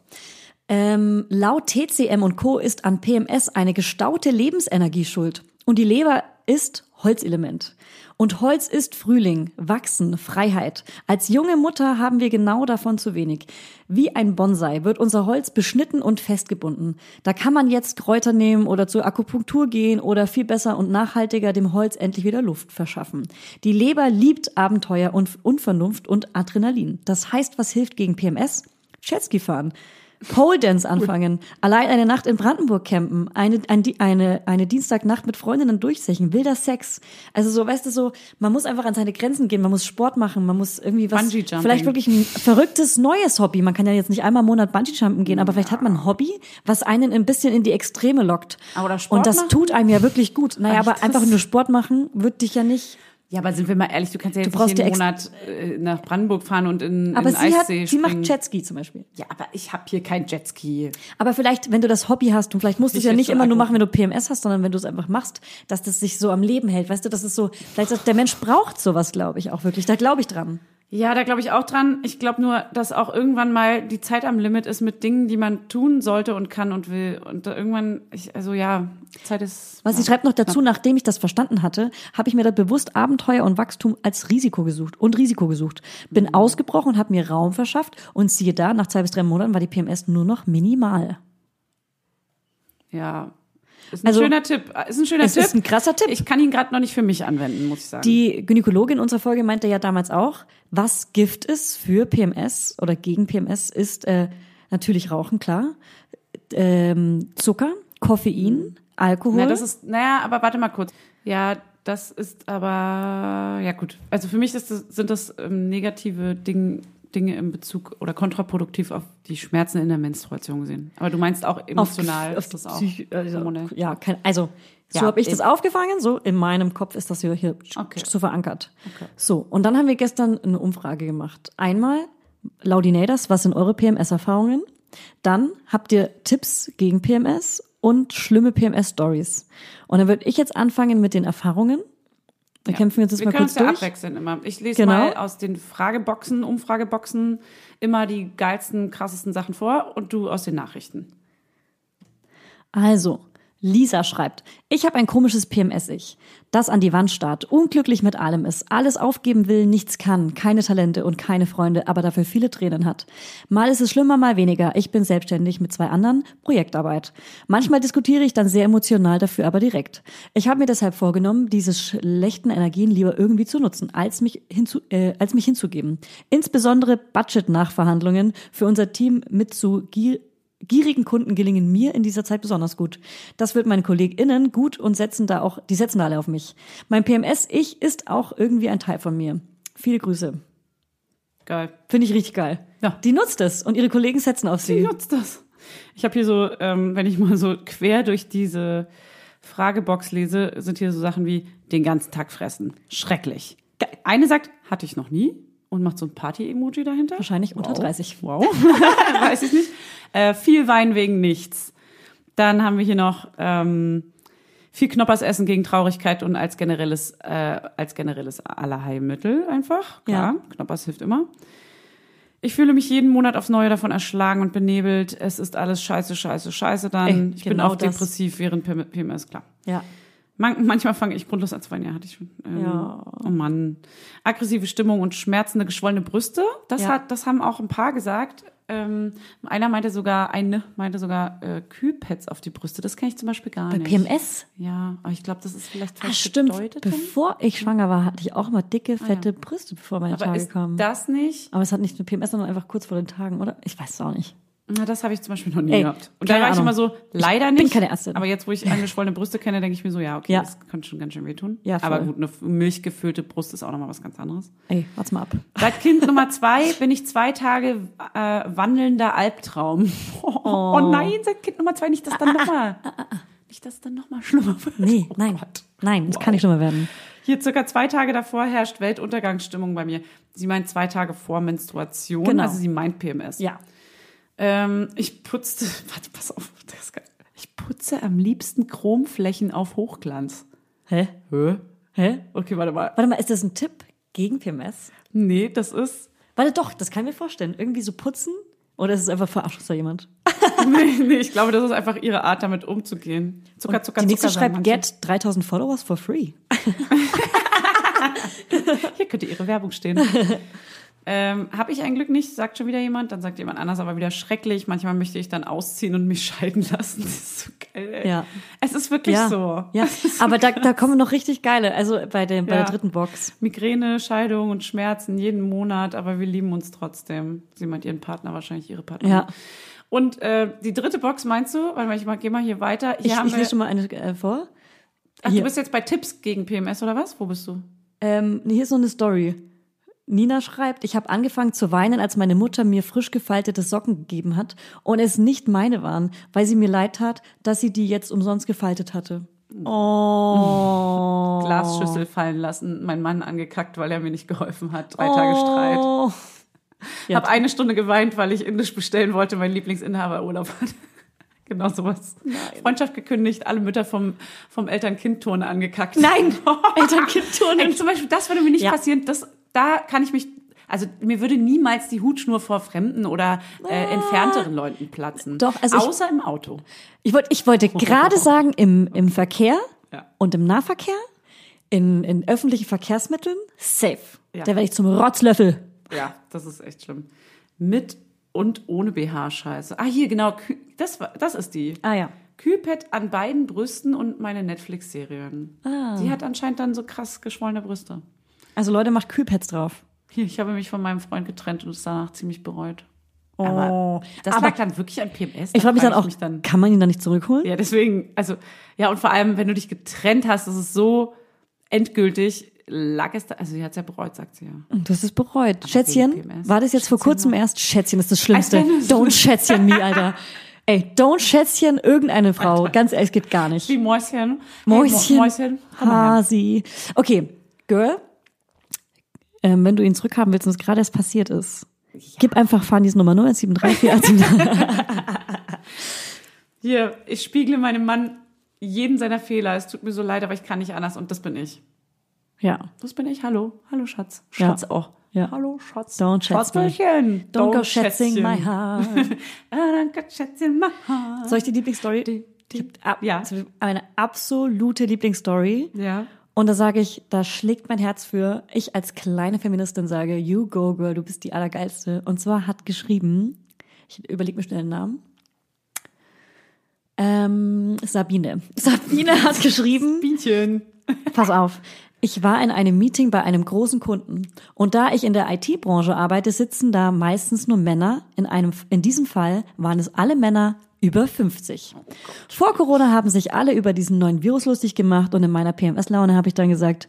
Ähm, laut TCM und Co. ist an PMS eine gestaute Lebensenergie schuld. Und die Leber ist Holzelement. Und Holz ist Frühling, Wachsen, Freiheit. Als junge Mutter haben wir genau davon zu wenig. Wie ein Bonsai wird unser Holz beschnitten und festgebunden. Da kann man jetzt Kräuter nehmen oder zur Akupunktur gehen oder viel besser und nachhaltiger dem Holz endlich wieder Luft verschaffen. Die Leber liebt Abenteuer und Unvernunft und Adrenalin. Das heißt, was hilft gegen PMS? Jetski fahren. Pole Dance anfangen, allein eine Nacht in Brandenburg campen, eine, ein, eine, eine Dienstagnacht mit Freundinnen durchsechen, wilder Sex. Also so, weißt du, so, man muss einfach an seine Grenzen gehen, man muss Sport machen, man muss irgendwie was, vielleicht wirklich ein verrücktes neues Hobby. Man kann ja jetzt nicht einmal im Monat Bungee Jumpen gehen, aber vielleicht hat man ein Hobby, was einen ein bisschen in die Extreme lockt. Oder Sport Und das machen? tut einem ja wirklich gut. Naja, Ach, aber einfach nur Sport machen wird dich ja nicht. Ja, aber sind wir mal ehrlich, du kannst ja jetzt nicht jeden Monat äh, nach Brandenburg fahren und in, Aber in sie hat, Eissee sie springen. macht Jetski zum Beispiel. Ja, aber ich habe hier kein Jetski. Aber vielleicht, wenn du das Hobby hast, und vielleicht musst du es ja nicht so immer nur machen, wenn du PMS hast, sondern wenn du es einfach machst, dass das sich so am Leben hält. Weißt du, das ist so, vielleicht der Mensch braucht sowas, glaube ich, auch wirklich. Da glaube ich dran. Ja, da glaube ich auch dran. Ich glaube nur, dass auch irgendwann mal die Zeit am Limit ist mit Dingen, die man tun sollte und kann und will. Und da irgendwann, ich, also ja, Zeit ist. Was sie schreibt noch dazu, nachdem ich das verstanden hatte, habe ich mir da bewusst Abenteuer und Wachstum als Risiko gesucht und Risiko gesucht. Bin Mhm. ausgebrochen, habe mir Raum verschafft und siehe da, nach zwei bis drei Monaten war die PMS nur noch minimal. Ja. Ist ein Also, schöner Tipp. Ist ein schöner es Tipp. ist ein krasser Tipp. Ich kann ihn gerade noch nicht für mich anwenden, muss ich sagen. Die Gynäkologin unserer Folge meinte ja damals auch, was Gift ist für PMS oder gegen PMS ist äh, natürlich Rauchen, klar, ähm, Zucker, Koffein, Alkohol. Na, das ist, naja, aber warte mal kurz. Ja, das ist aber, ja gut. Also für mich das, sind das ähm, negative Ding, Dinge in Bezug oder kontraproduktiv auf die Schmerzen in der Menstruation gesehen. Aber du meinst auch emotional auf ist das auch. Psych- also, ja, kein, also so Ja, habe ich das eben. aufgefangen, so in meinem Kopf ist das hier, hier Okay. so verankert. So, und dann haben wir gestern eine Umfrage gemacht. Einmal, Laudinators, was sind eure PMS-Erfahrungen? Dann habt ihr Tipps gegen PMS und schlimme PMS-Stories. Und dann würde ich jetzt anfangen mit den Erfahrungen. Dann kämpfen wir uns jetzt Wir mal können kurz uns ja durch. abwechseln immer. Ich lese Genau. mal aus den Frageboxen, Umfrageboxen immer die geilsten, krassesten Sachen vor und du aus den Nachrichten. Also, Lisa schreibt, ich habe ein komisches PMS-Ich, das an die Wand starrt, unglücklich mit allem ist, alles aufgeben will, nichts kann, keine Talente und keine Freunde, aber dafür viele Tränen hat. Mal ist es schlimmer, mal weniger. Ich bin selbstständig mit zwei anderen, Projektarbeit. Manchmal diskutiere ich dann sehr emotional, dafür aber direkt. Ich habe mir deshalb vorgenommen, diese schlechten Energien lieber irgendwie zu nutzen, als mich, hinzu, äh, als mich hinzugeben. Insbesondere Budget-Nachverhandlungen für unser Team mit zu gier gierigen Kunden gelingen mir in dieser Zeit besonders gut. Das wird meine KollegInnen gut und setzen da auch, die setzen da alle auf mich. Mein PMS-Ich ist auch irgendwie ein Teil von mir. Viele Grüße. Geil. Finde ich richtig geil. Ja. Die nutzt es und ihre Kollegen setzen auf Sie sie. nutzt das. Ich habe hier so, ähm, wenn ich mal so quer durch diese Fragebox lese, sind hier so Sachen wie den ganzen Tag fressen. Schrecklich. Eine sagt, hatte ich noch nie und macht so ein Party-Emoji dahinter. Wahrscheinlich unter 30. Wow. Weiß ich nicht. Äh, viel Wein wegen nichts. Dann haben wir hier noch ähm, viel Knoppers essen gegen Traurigkeit und als generelles, äh, als generelles Allerheilmittel einfach. Klar, Knoppers hilft immer. Ich fühle mich jeden Monat aufs Neue davon erschlagen und benebelt. Es ist alles scheiße, scheiße, scheiße dann. Ey, ich bin genau auch das. depressiv während PM- PMS, klar. Ja. Man, manchmal fange ich grundlos an zu weinen, ja, hatte ich schon. Ähm, Ja. Oh Mann. Aggressive Stimmung und schmerzende, geschwollene Brüste. Das Ja. hat, das haben auch ein paar gesagt. Ähm, einer meinte sogar, eine meinte sogar äh, Kühlpads auf die Brüste. Das kenne ich zum Beispiel gar Bei nicht. PMS? Ja, aber ich glaube, das ist vielleicht Ah, falsch stimmt. gedeutet. dann. Bevor ich schwanger war, hatte ich auch immer dicke, fette Brüste, bevor meine aber Tage ist kamen. das nicht? Aber es hat nicht nur PMS, sondern einfach kurz vor den Tagen, oder? Ich weiß es auch nicht. Na, das habe ich zum Beispiel noch nie Ey, gehabt. Und da war ich Ahnung. immer so, leider bin nicht. keine Ärztin. Aber jetzt, wo ich angeschwollene Brüste kenne, denke ich mir so, ja, okay, Ja. das könnte schon ganz schön wehtun. Ja, voll. aber gut, eine milchgefüllte Brust ist auch nochmal was ganz anderes. Ey, warte mal ab. Seit Kind Nummer zwei bin ich zwei Tage äh, wandelnder Albtraum. Oh, nein, seit Kind Nummer zwei nicht, dass dann nochmal, nicht, dass dann nochmal schlimmer wird. Nee, Oh nein. Gott. Nein, es kann nicht schlimmer werden. Hier circa zwei Tage davor herrscht Weltuntergangsstimmung bei mir. Sie meint zwei Tage vor Menstruation, Genau. also sie meint PMS. Ja. Ähm, ich putzte, warte, pass auf. Ich putze am liebsten Chromflächen auf Hochglanz. Hä? Hä? Hä? Okay, warte mal. Warte mal, ist das ein Tipp gegen PMS? Nee, das ist, Warte doch, das kann ich mir vorstellen. Irgendwie so putzen? Oder ist es einfach verarscht da jemand? nee, nee, ich glaube, das ist einfach ihre Art, damit umzugehen. Zucker, Und Zucker, die nächste Zucker. sagen schreibt, manche. get 3000 Followers for free. Hier könnte ihre Werbung stehen. Ähm, Habe ich ein Glück nicht, sagt schon wieder jemand. Dann sagt jemand anders, aber wieder schrecklich. Manchmal möchte ich dann ausziehen und mich scheiden lassen. Das ist so geil, ey. Ja. Es ist wirklich ja, so. Ja, aber da, da kommen noch richtig geile, also bei, dem, bei Ja. der dritten Box. Migräne, Scheidung und Schmerzen jeden Monat, aber wir lieben uns trotzdem. Sie meint ihren Partner, wahrscheinlich ihre Partnerin. Ja. Und äh, die dritte Box meinst du? Warte mal, ich mal, geh mal hier weiter. Hier Ich, haben ich lese schon mal eine äh, vor. ach, du hier. bist jetzt bei Tipps gegen PMS oder was? Wo bist du? Ähm, hier ist noch eine Story. Nina schreibt, ich habe angefangen zu weinen, als meine Mutter mir frisch gefaltete Socken gegeben hat und es nicht meine waren, weil sie mir leid tat, dass sie die jetzt umsonst gefaltet hatte. Oh. Glasschüssel fallen lassen, mein Mann angekackt, weil er mir nicht geholfen hat. Drei Tage Streit. Oh. Ja, Hab eine Stunde geweint, weil ich Indisch bestellen wollte, mein Lieblingsinhaber Urlaub hat. genau sowas. Freundschaft gekündigt, alle Mütter vom, vom Eltern-Kind-Turnen angekackt. Nein, Eltern-Kind-Turnen. Ey, Zum Beispiel, das würde mir nicht Ja. passieren. Das, da kann ich mich, also mir würde niemals die Hutschnur vor fremden oder äh, entfernteren Leuten platzen. Doch, also ich- Außer im Auto. Ich wollte, ich wollte gerade sagen, im, im Verkehr Ja. und im Nahverkehr, in, in öffentlichen Verkehrsmitteln, safe. Ja. Da werde ich zum Rotzlöffel. Ja, das ist echt schlimm. Mit und ohne BH-Scheiße. Ah, hier, genau. Das, war, das ist die. Ah ja. Kühlpad an beiden Brüsten und meine Netflix-Serien. Ah. Die hat anscheinend dann so krass geschwollene Brüste. Also Leute, macht Kühlpads drauf. Ich habe mich von meinem Freund getrennt und es danach ziemlich bereut. Oh. Aber das Aber lag dann wirklich an PMS. ich frage mich dann auch, mich dann- kann man ihn dann nicht zurückholen? ja, deswegen, also, ja, und vor allem, wenn du dich getrennt hast, das ist so endgültig, lag es da, also sie hat es ja bereut, sagt sie ja. Du hast es bereut. Schätzchen, wegen PMS. war das jetzt vor Schätzchen kurzem noch. erst? Schätzchen ist das Schlimmste. Es- Don't Schätzchen me, Alter. Ey, don't Schätzchen irgendeine Frau. Ganz ehrlich, geht gar nicht. Wie Mäuschen. Mäuschen. Hey, Mäuschen. Hasi. Okay, Girl, ähm, wenn du ihn zurückhaben willst und es gerade erst passiert ist, Gib einfach Fannys Nummer 017348. Hier, ich spiegle meinem Mann jeden seiner Fehler. Es tut mir so leid, aber ich kann nicht anders und das bin ich. ja. Das bin ich. Hallo. Hallo, Schatz. Ja. Schatz auch. Ja. Hallo, Schatz. Don't schätz me. Schatzelchen. Don't go schätzing Schätzchen. my heart. Ah, Don't go schätzing my heart. Soll ich die Lieblingsstory? Ich hab ab- Ja. Eine absolute Lieblingsstory. Ja. Und da sage ich, da schlägt mein Herz für. Ich als kleine Feministin sage, you go girl, du bist die Allergeilste. Und zwar hat geschrieben, ich überlege mir schnell den Namen. Ähm, Sabine. Sabine hat geschrieben, Bienchen. pass auf, ich war in einem Meeting bei einem großen Kunden. Und da ich in der IT-Branche arbeite, sitzen da meistens nur Männer. In einem, in diesem Fall waren es alle Männer über 50. Vor Corona haben sich alle über diesen neuen Virus lustig gemacht und in meiner PMS-Laune habe ich dann gesagt,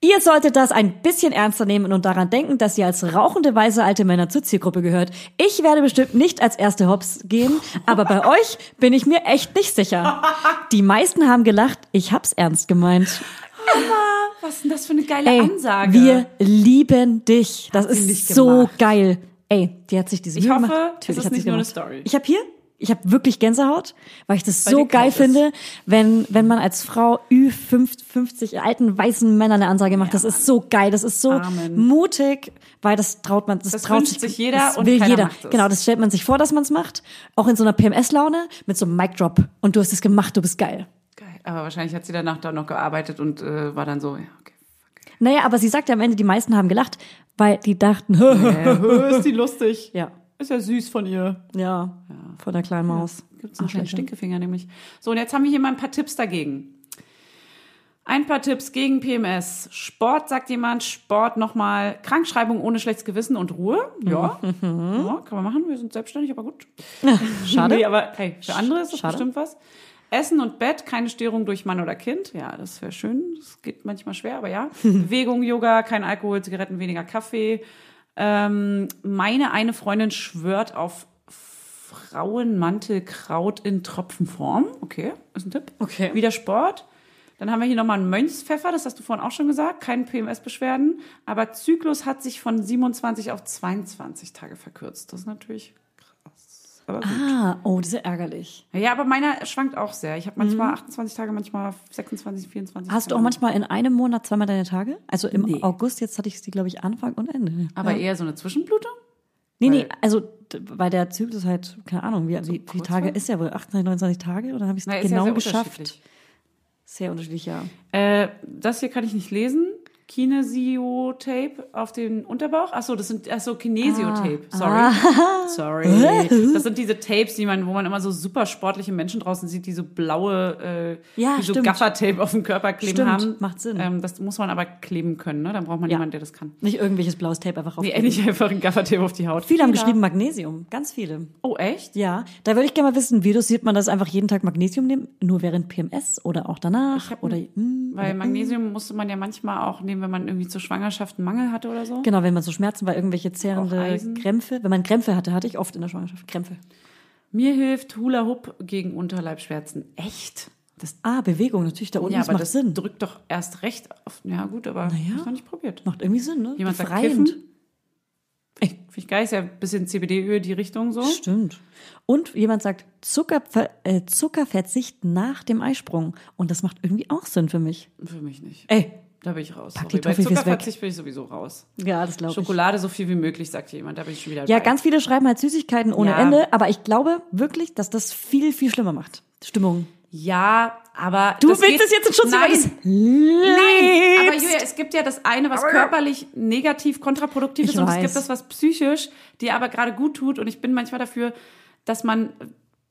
Ihr solltet das ein bisschen ernster nehmen und daran denken, dass ihr als rauchende weiße alte Männer zur Zielgruppe gehört. Ich werde bestimmt nicht als erste Hops gehen, aber bei euch bin ich mir echt nicht sicher. Die meisten haben gelacht, ich hab's ernst gemeint. Was ist denn das für eine geile Ey, Ansage? wir lieben dich. Das ist so geil. Ey, die hat sich diese Ich Mühe hoffe, gemacht. es Natürlich ist hat sie nicht nur eine. Story. Ich habe hier, ich habe wirklich Gänsehaut, weil ich das Weil so geil finde, wenn wenn man als Frau Ü50 alten weißen Männern eine Ansage macht. das ist so geil, das ist so Amen. mutig, weil das traut man, das, Das traut wünscht sich jeder das und will jeder. Genau, das stellt man sich vor, dass man es macht, auch in so einer PMS-Laune mit so einem Mic Drop und du hast es gemacht, du bist geil. Geil. Aber wahrscheinlich hat sie danach da noch gearbeitet und äh, war dann so, ja, okay. Naja, aber sie sagt ja am Ende, die meisten haben gelacht, weil die dachten, ist die lustig. ja, Ist ja süß von ihr. ja, von der kleinen Maus. Gibt's einen kleinen Stinkefinger nämlich. So, und jetzt haben wir hier mal ein paar Tipps dagegen. Ein paar Tipps gegen PMS. Sport, sagt jemand. Sport nochmal. Krankschreibung ohne schlechtes Gewissen und Ruhe. Ja. ja. Kann man machen. Wir sind selbstständig, aber gut. Schade. Nee, aber hey, für andere ist das Schade. bestimmt was. Essen und Bett, keine Störung durch Mann oder Kind. Ja, das wäre schön. Das geht manchmal schwer, aber ja. Bewegung, Yoga, kein Alkohol, Zigaretten, weniger Kaffee. Ähm, meine eine Freundin schwört auf Frauenmantelkraut in Tropfenform. Okay, ist ein Tipp. Okay. Wieder Sport. Dann haben wir hier nochmal einen Mönchspfeffer, das hast du vorhin auch schon gesagt, keine PMS-Beschwerden. Aber Zyklus hat sich von 27 auf 22 Tage verkürzt. Das ist natürlich. Aber gut. Ah, oh, das ist ja ärgerlich. Ja, aber meiner schwankt auch sehr. Ich habe manchmal 28 Tage, manchmal 26, 24. Mhm. Hast du auch Tage. manchmal in einem Monat zweimal deine Tage? Also im Nee. August, jetzt hatte ich sie, glaube ich, Anfang und Ende. Aber ja. eher so eine Zwischenblutung? Nee, nee, weil- also d- weil der Zyklus halt, keine Ahnung, wie, wie, wie kurz Tage war? ist er wohl? 28, 29 Tage? Oder habe ich es ja genau sehr geschafft? Sehr unterschiedlich, ja. Äh, das hier kann ich nicht lesen. Kinesiotape auf den Unterbauch. Achso, das sind achso, Kinesiotape. Ah. Sorry. Sorry. Das sind diese Tapes, die man, wo man immer so super sportliche Menschen draußen sieht, die so blaue, äh, Ja, die so. Gaffertape auf dem Körper kleben Stimmt, haben. macht Sinn. Ähm, das muss man aber kleben können, ne? Dann braucht man Ja. jemanden, der das kann. Nicht irgendwelches blaues Tape einfach Nee, aufkleben. nicht einfach ein Gaffertape auf die Haut. Viele haben Ja. geschrieben Magnesium, ganz viele. Oh, echt? Ja, da würde ich gerne mal wissen, wie dosiert man das einfach jeden Tag Magnesium nehmen? Nur während PMS oder auch danach? Oder, ein- hm, Weil oder, Magnesium musste man ja manchmal auch nehmen, wenn man irgendwie zur Schwangerschaft einen Mangel hatte oder so. Genau, wenn man so Schmerzen war, irgendwelche zehrende. Krämpfe. Wenn man Krämpfe hatte, hatte ich oft in der Schwangerschaft Krämpfe. Mir hilft Hula Hoop gegen Unterleibschmerzen. Echt? Das, Ah, Bewegung, natürlich, da unten, ja, aber macht das Sinn. drückt doch erst recht auf. Ja, gut, aber Naja. ich noch nicht probiert. Macht irgendwie Sinn, ne? Jemand sagt Befreiend. Kiffen. Ey, finde ich geil, ist ja ein bisschen CBD-Öl die Richtung so. Stimmt. Und jemand sagt Zuckerver äh, Zuckerverzicht nach dem Eisprung. Und das macht irgendwie auch Sinn für mich. Für mich nicht. Ey. Da bin ich raus. Bei. Zuckerverzicht bin ich sowieso raus. Ja, das glaube ich. Schokolade so viel wie möglich, sagt jemand. Da bin ich schon wieder Ja, dabei. ganz viele schreiben halt Süßigkeiten ohne Ja. Ende, aber ich glaube wirklich, dass das viel, viel schlimmer macht. Stimmung. Ja, aber. Du willst geht- es jetzt in Schutz Nein. Nein, aber. Julia, es gibt ja das eine, was körperlich negativ kontraproduktiv Ich ist, und es weiß. gibt das, was psychisch dir aber gerade gut tut. Und ich bin manchmal dafür, dass man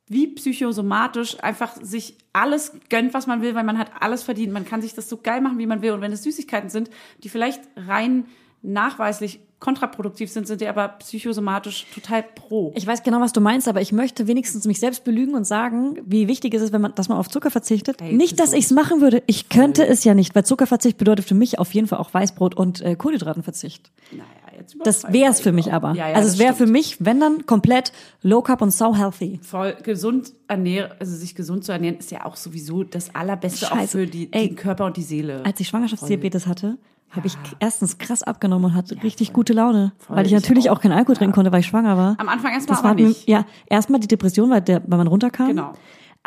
wie psychosomatisch einfach sich alles gönnt, was man will, weil man hat alles verdient. Man kann sich das so geil machen, wie man will. Und wenn es Süßigkeiten sind, die vielleicht rein nachweislich kontraproduktiv sind, sind die aber psychosomatisch total pro. Ich weiß genau, was du meinst, aber ich möchte wenigstens mich selbst belügen und sagen, wie wichtig es ist, wenn man, dass man auf Zucker verzichtet. Ey, nicht, dass gesund. ich es machen würde. Ich könnte es ja nicht, weil Zuckerverzicht bedeutet für mich auf jeden Fall auch Weißbrot und äh, Kohlenhydratenverzicht. naja, Das wäre es für mich auch. aber. Ja, ja, also es wäre für mich, wenn dann, komplett low carb und so healthy. voll gesund ernähren, also sich gesund zu ernähren, ist ja auch sowieso das Allerbeste auch Scheiße. für die, Ey. den Körper und die Seele. Als ich Schwangerschaftsdiabetes hatte, habe ich erstens krass abgenommen und hatte richtig gute Laune, weil ich ich natürlich auch. auch, keinen Alkohol trinken konnte, weil ich schwanger war. Am Anfang erstmal das war nicht. Ja, erstmal die Depression, weil, der, weil man runterkam. Genau.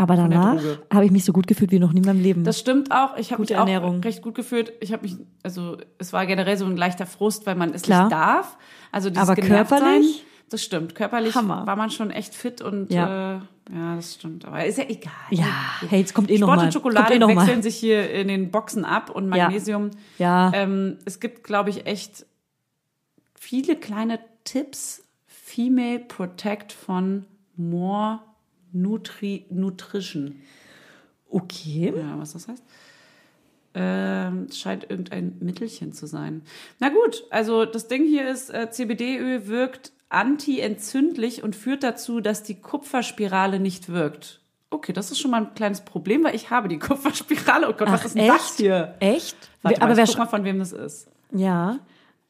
Aber danach habe ich mich so gut gefühlt wie noch nie in meinem Leben. Das stimmt auch. Ich habe mich auch Ernährung. recht gut gefühlt. Ich habe mich, also es war generell so ein leichter Frust, weil man es Klar. nicht darf. Also dieses Aber körperlich? Sein, das stimmt. Körperlich Hammer. war man schon echt fit und Ja. äh, ja, das stimmt. Aber ist ja egal. ja, hey, jetzt kommt eh noch Sport mal. und Schokolade eh noch mal. wechseln sich hier in den Boxen ab und Ja. Magnesium. Ja. Ähm, es gibt, glaube ich, echt viele kleine Tipps. Female Protect von More Nutri Nutrition. Okay. Ja, was das heißt? Ähm, es scheint irgendein Mittelchen zu sein. Na gut, also das Ding hier ist, äh, CBD-Öl wirkt antientzündlich und führt dazu, dass die Kupferspirale nicht wirkt. Okay, das ist schon mal ein kleines Problem, weil ich habe die Kupferspirale. Oh Gott, was Ach, ist denn das echt? hier? Echt? Warte aber mal, wer ich guck mal, von wem das ist. Ja.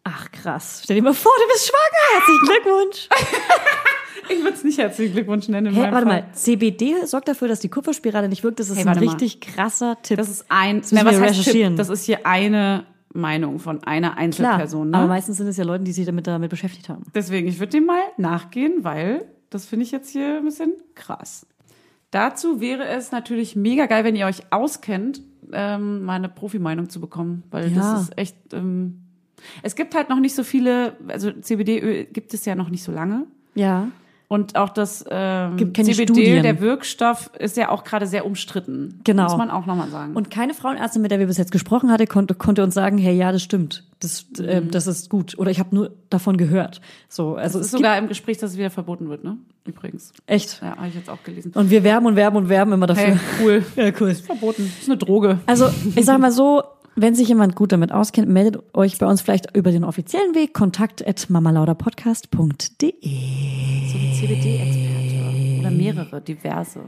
Ach krass. Stell dir mal vor, du bist schwanger. Herzlichen Glückwunsch. Ich würde es nicht herzlichen Glückwunsch nennen. meinem warte Fall. mal. CBD sorgt dafür, dass die Kupferspirale nicht wirkt. Das ist Hey, ein warte mal. richtig krasser Tipp. Das ist ein, müssen na, was recherchieren. Tipp? Das ist hier eine Meinung von einer Klar, Einzelperson. Ne? aber meistens sind es ja Leute, die sich damit, damit beschäftigt haben. Deswegen, ich würde dem mal nachgehen, weil das finde ich jetzt hier ein bisschen krass. Dazu wäre es natürlich mega geil, wenn ihr euch auskennt, ähm, mal eine Profimeinung zu bekommen, weil Ja. das ist echt. Ähm, es gibt halt noch nicht so viele, also CBD-Öl gibt es ja noch nicht so lange. Ja. Und auch das ähm, Gibt keine CBD, Studien. der Wirkstoff, ist ja auch gerade sehr umstritten. Genau. Muss man auch nochmal sagen. Und keine Frauenärztin, mit der wir bis jetzt gesprochen hatten, konnte, konnte uns sagen, hey, ja, das stimmt. Das, ähm, das ist gut. Oder ich habe nur davon gehört. So, also es es ist sogar im Gespräch, dass es wieder verboten wird, ne? Übrigens. echt. Ja, habe ich jetzt auch gelesen. Und wir werben und werben und werben immer dafür. Hey, cool. Ja, cool. Verboten. Das ist eine Droge. Also, ich sag mal so, wenn sich jemand gut damit auskennt, meldet euch bei uns vielleicht über den offiziellen Weg, kontakt at mamalauderpodcast.de. So ein CBD-Experte. Oder mehrere, diverse.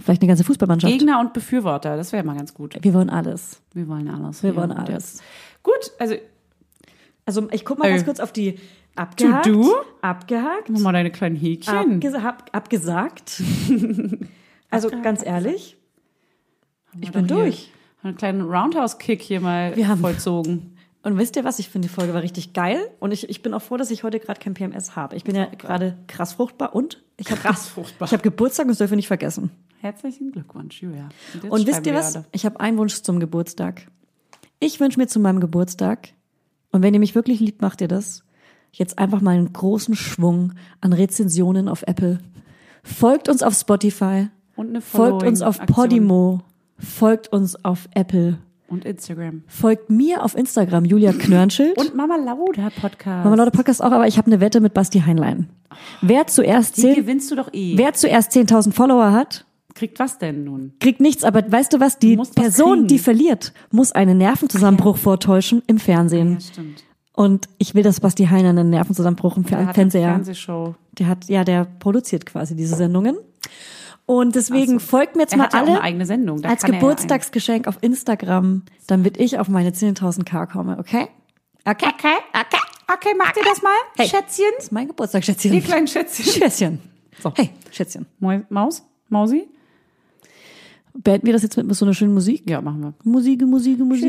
Vielleicht eine ganze Fußballmannschaft. Gegner und Befürworter, das wäre mal ganz gut. Wir wollen alles. Wir wollen alles. Wir Ja, wollen alles. Gut, also Also, ich guck mal Äh, ganz kurz auf die abgehakt. To-do? Abgehakt. mach mal deine kleinen Häkchen. Abge hab, abgesagt. also, ganz ehrlich, ich bin durch. Einen kleinen Roundhouse-Kick hier mal Wir haben- vollzogen. Und wisst ihr was? Ich finde, die Folge war richtig geil. Und ich, ich bin auch froh, dass ich heute gerade kein PMS habe. Ich bin ja gerade krass fruchtbar und ich habe Krass fruchtbar. Ich habe Geburtstag und das dürfen wir nicht vergessen. Herzlichen Glückwunsch, Julia. jetzt Und wisst ihr was? alle. Ich habe einen Wunsch zum Geburtstag. Ich wünsche mir zu meinem Geburtstag, und wenn ihr mich wirklich liebt, macht ihr das, jetzt einfach mal einen großen Schwung an Rezensionen auf Apple. Folgt uns auf Spotify, Und eine folgt uns auf. Podimo, folgt uns auf Apple, Und Instagram. folgt mir auf Instagram, Julia Knörnschild. Und Mama Lauda Podcast. Mama Leute Podcast auch, aber ich habe eine Wette mit Basti Heinlein. Wer zuerst, Die zehn, gewinnst du doch eh. wer zuerst 10.000 Follower hat, kriegt was denn nun? kriegt nichts, aber weißt du was? Die Du was Person, kriegen. die verliert, muss einen Nervenzusammenbruch vortäuschen im Fernsehen. Ja, stimmt. Und ich will, dass Basti Heiner einen Nervenzusammenbruch im Fer hat Fernseher. Fernsehshow. Der hat, ja, der produziert quasi diese Sendungen. Und deswegen so. folgt mir jetzt Er mal ja alle eine eigene Sendung. Da als ja Geburtstagsgeschenk auf Instagram, damit ich auf meine 10.000 K komme, okay? Okay? Okay, okay, okay, macht ihr das mal, Hey. Schätzchen? Das ist mein Geburtstag, Schätzchen. Ihr kleinen Schätzchen. Schätzchen. So. Hey, Schätzchen. Mau- Maus? Mausi? Beenden wir das jetzt mit so einer schönen Musik? Ja, machen wir. Musik, Musik, Musik.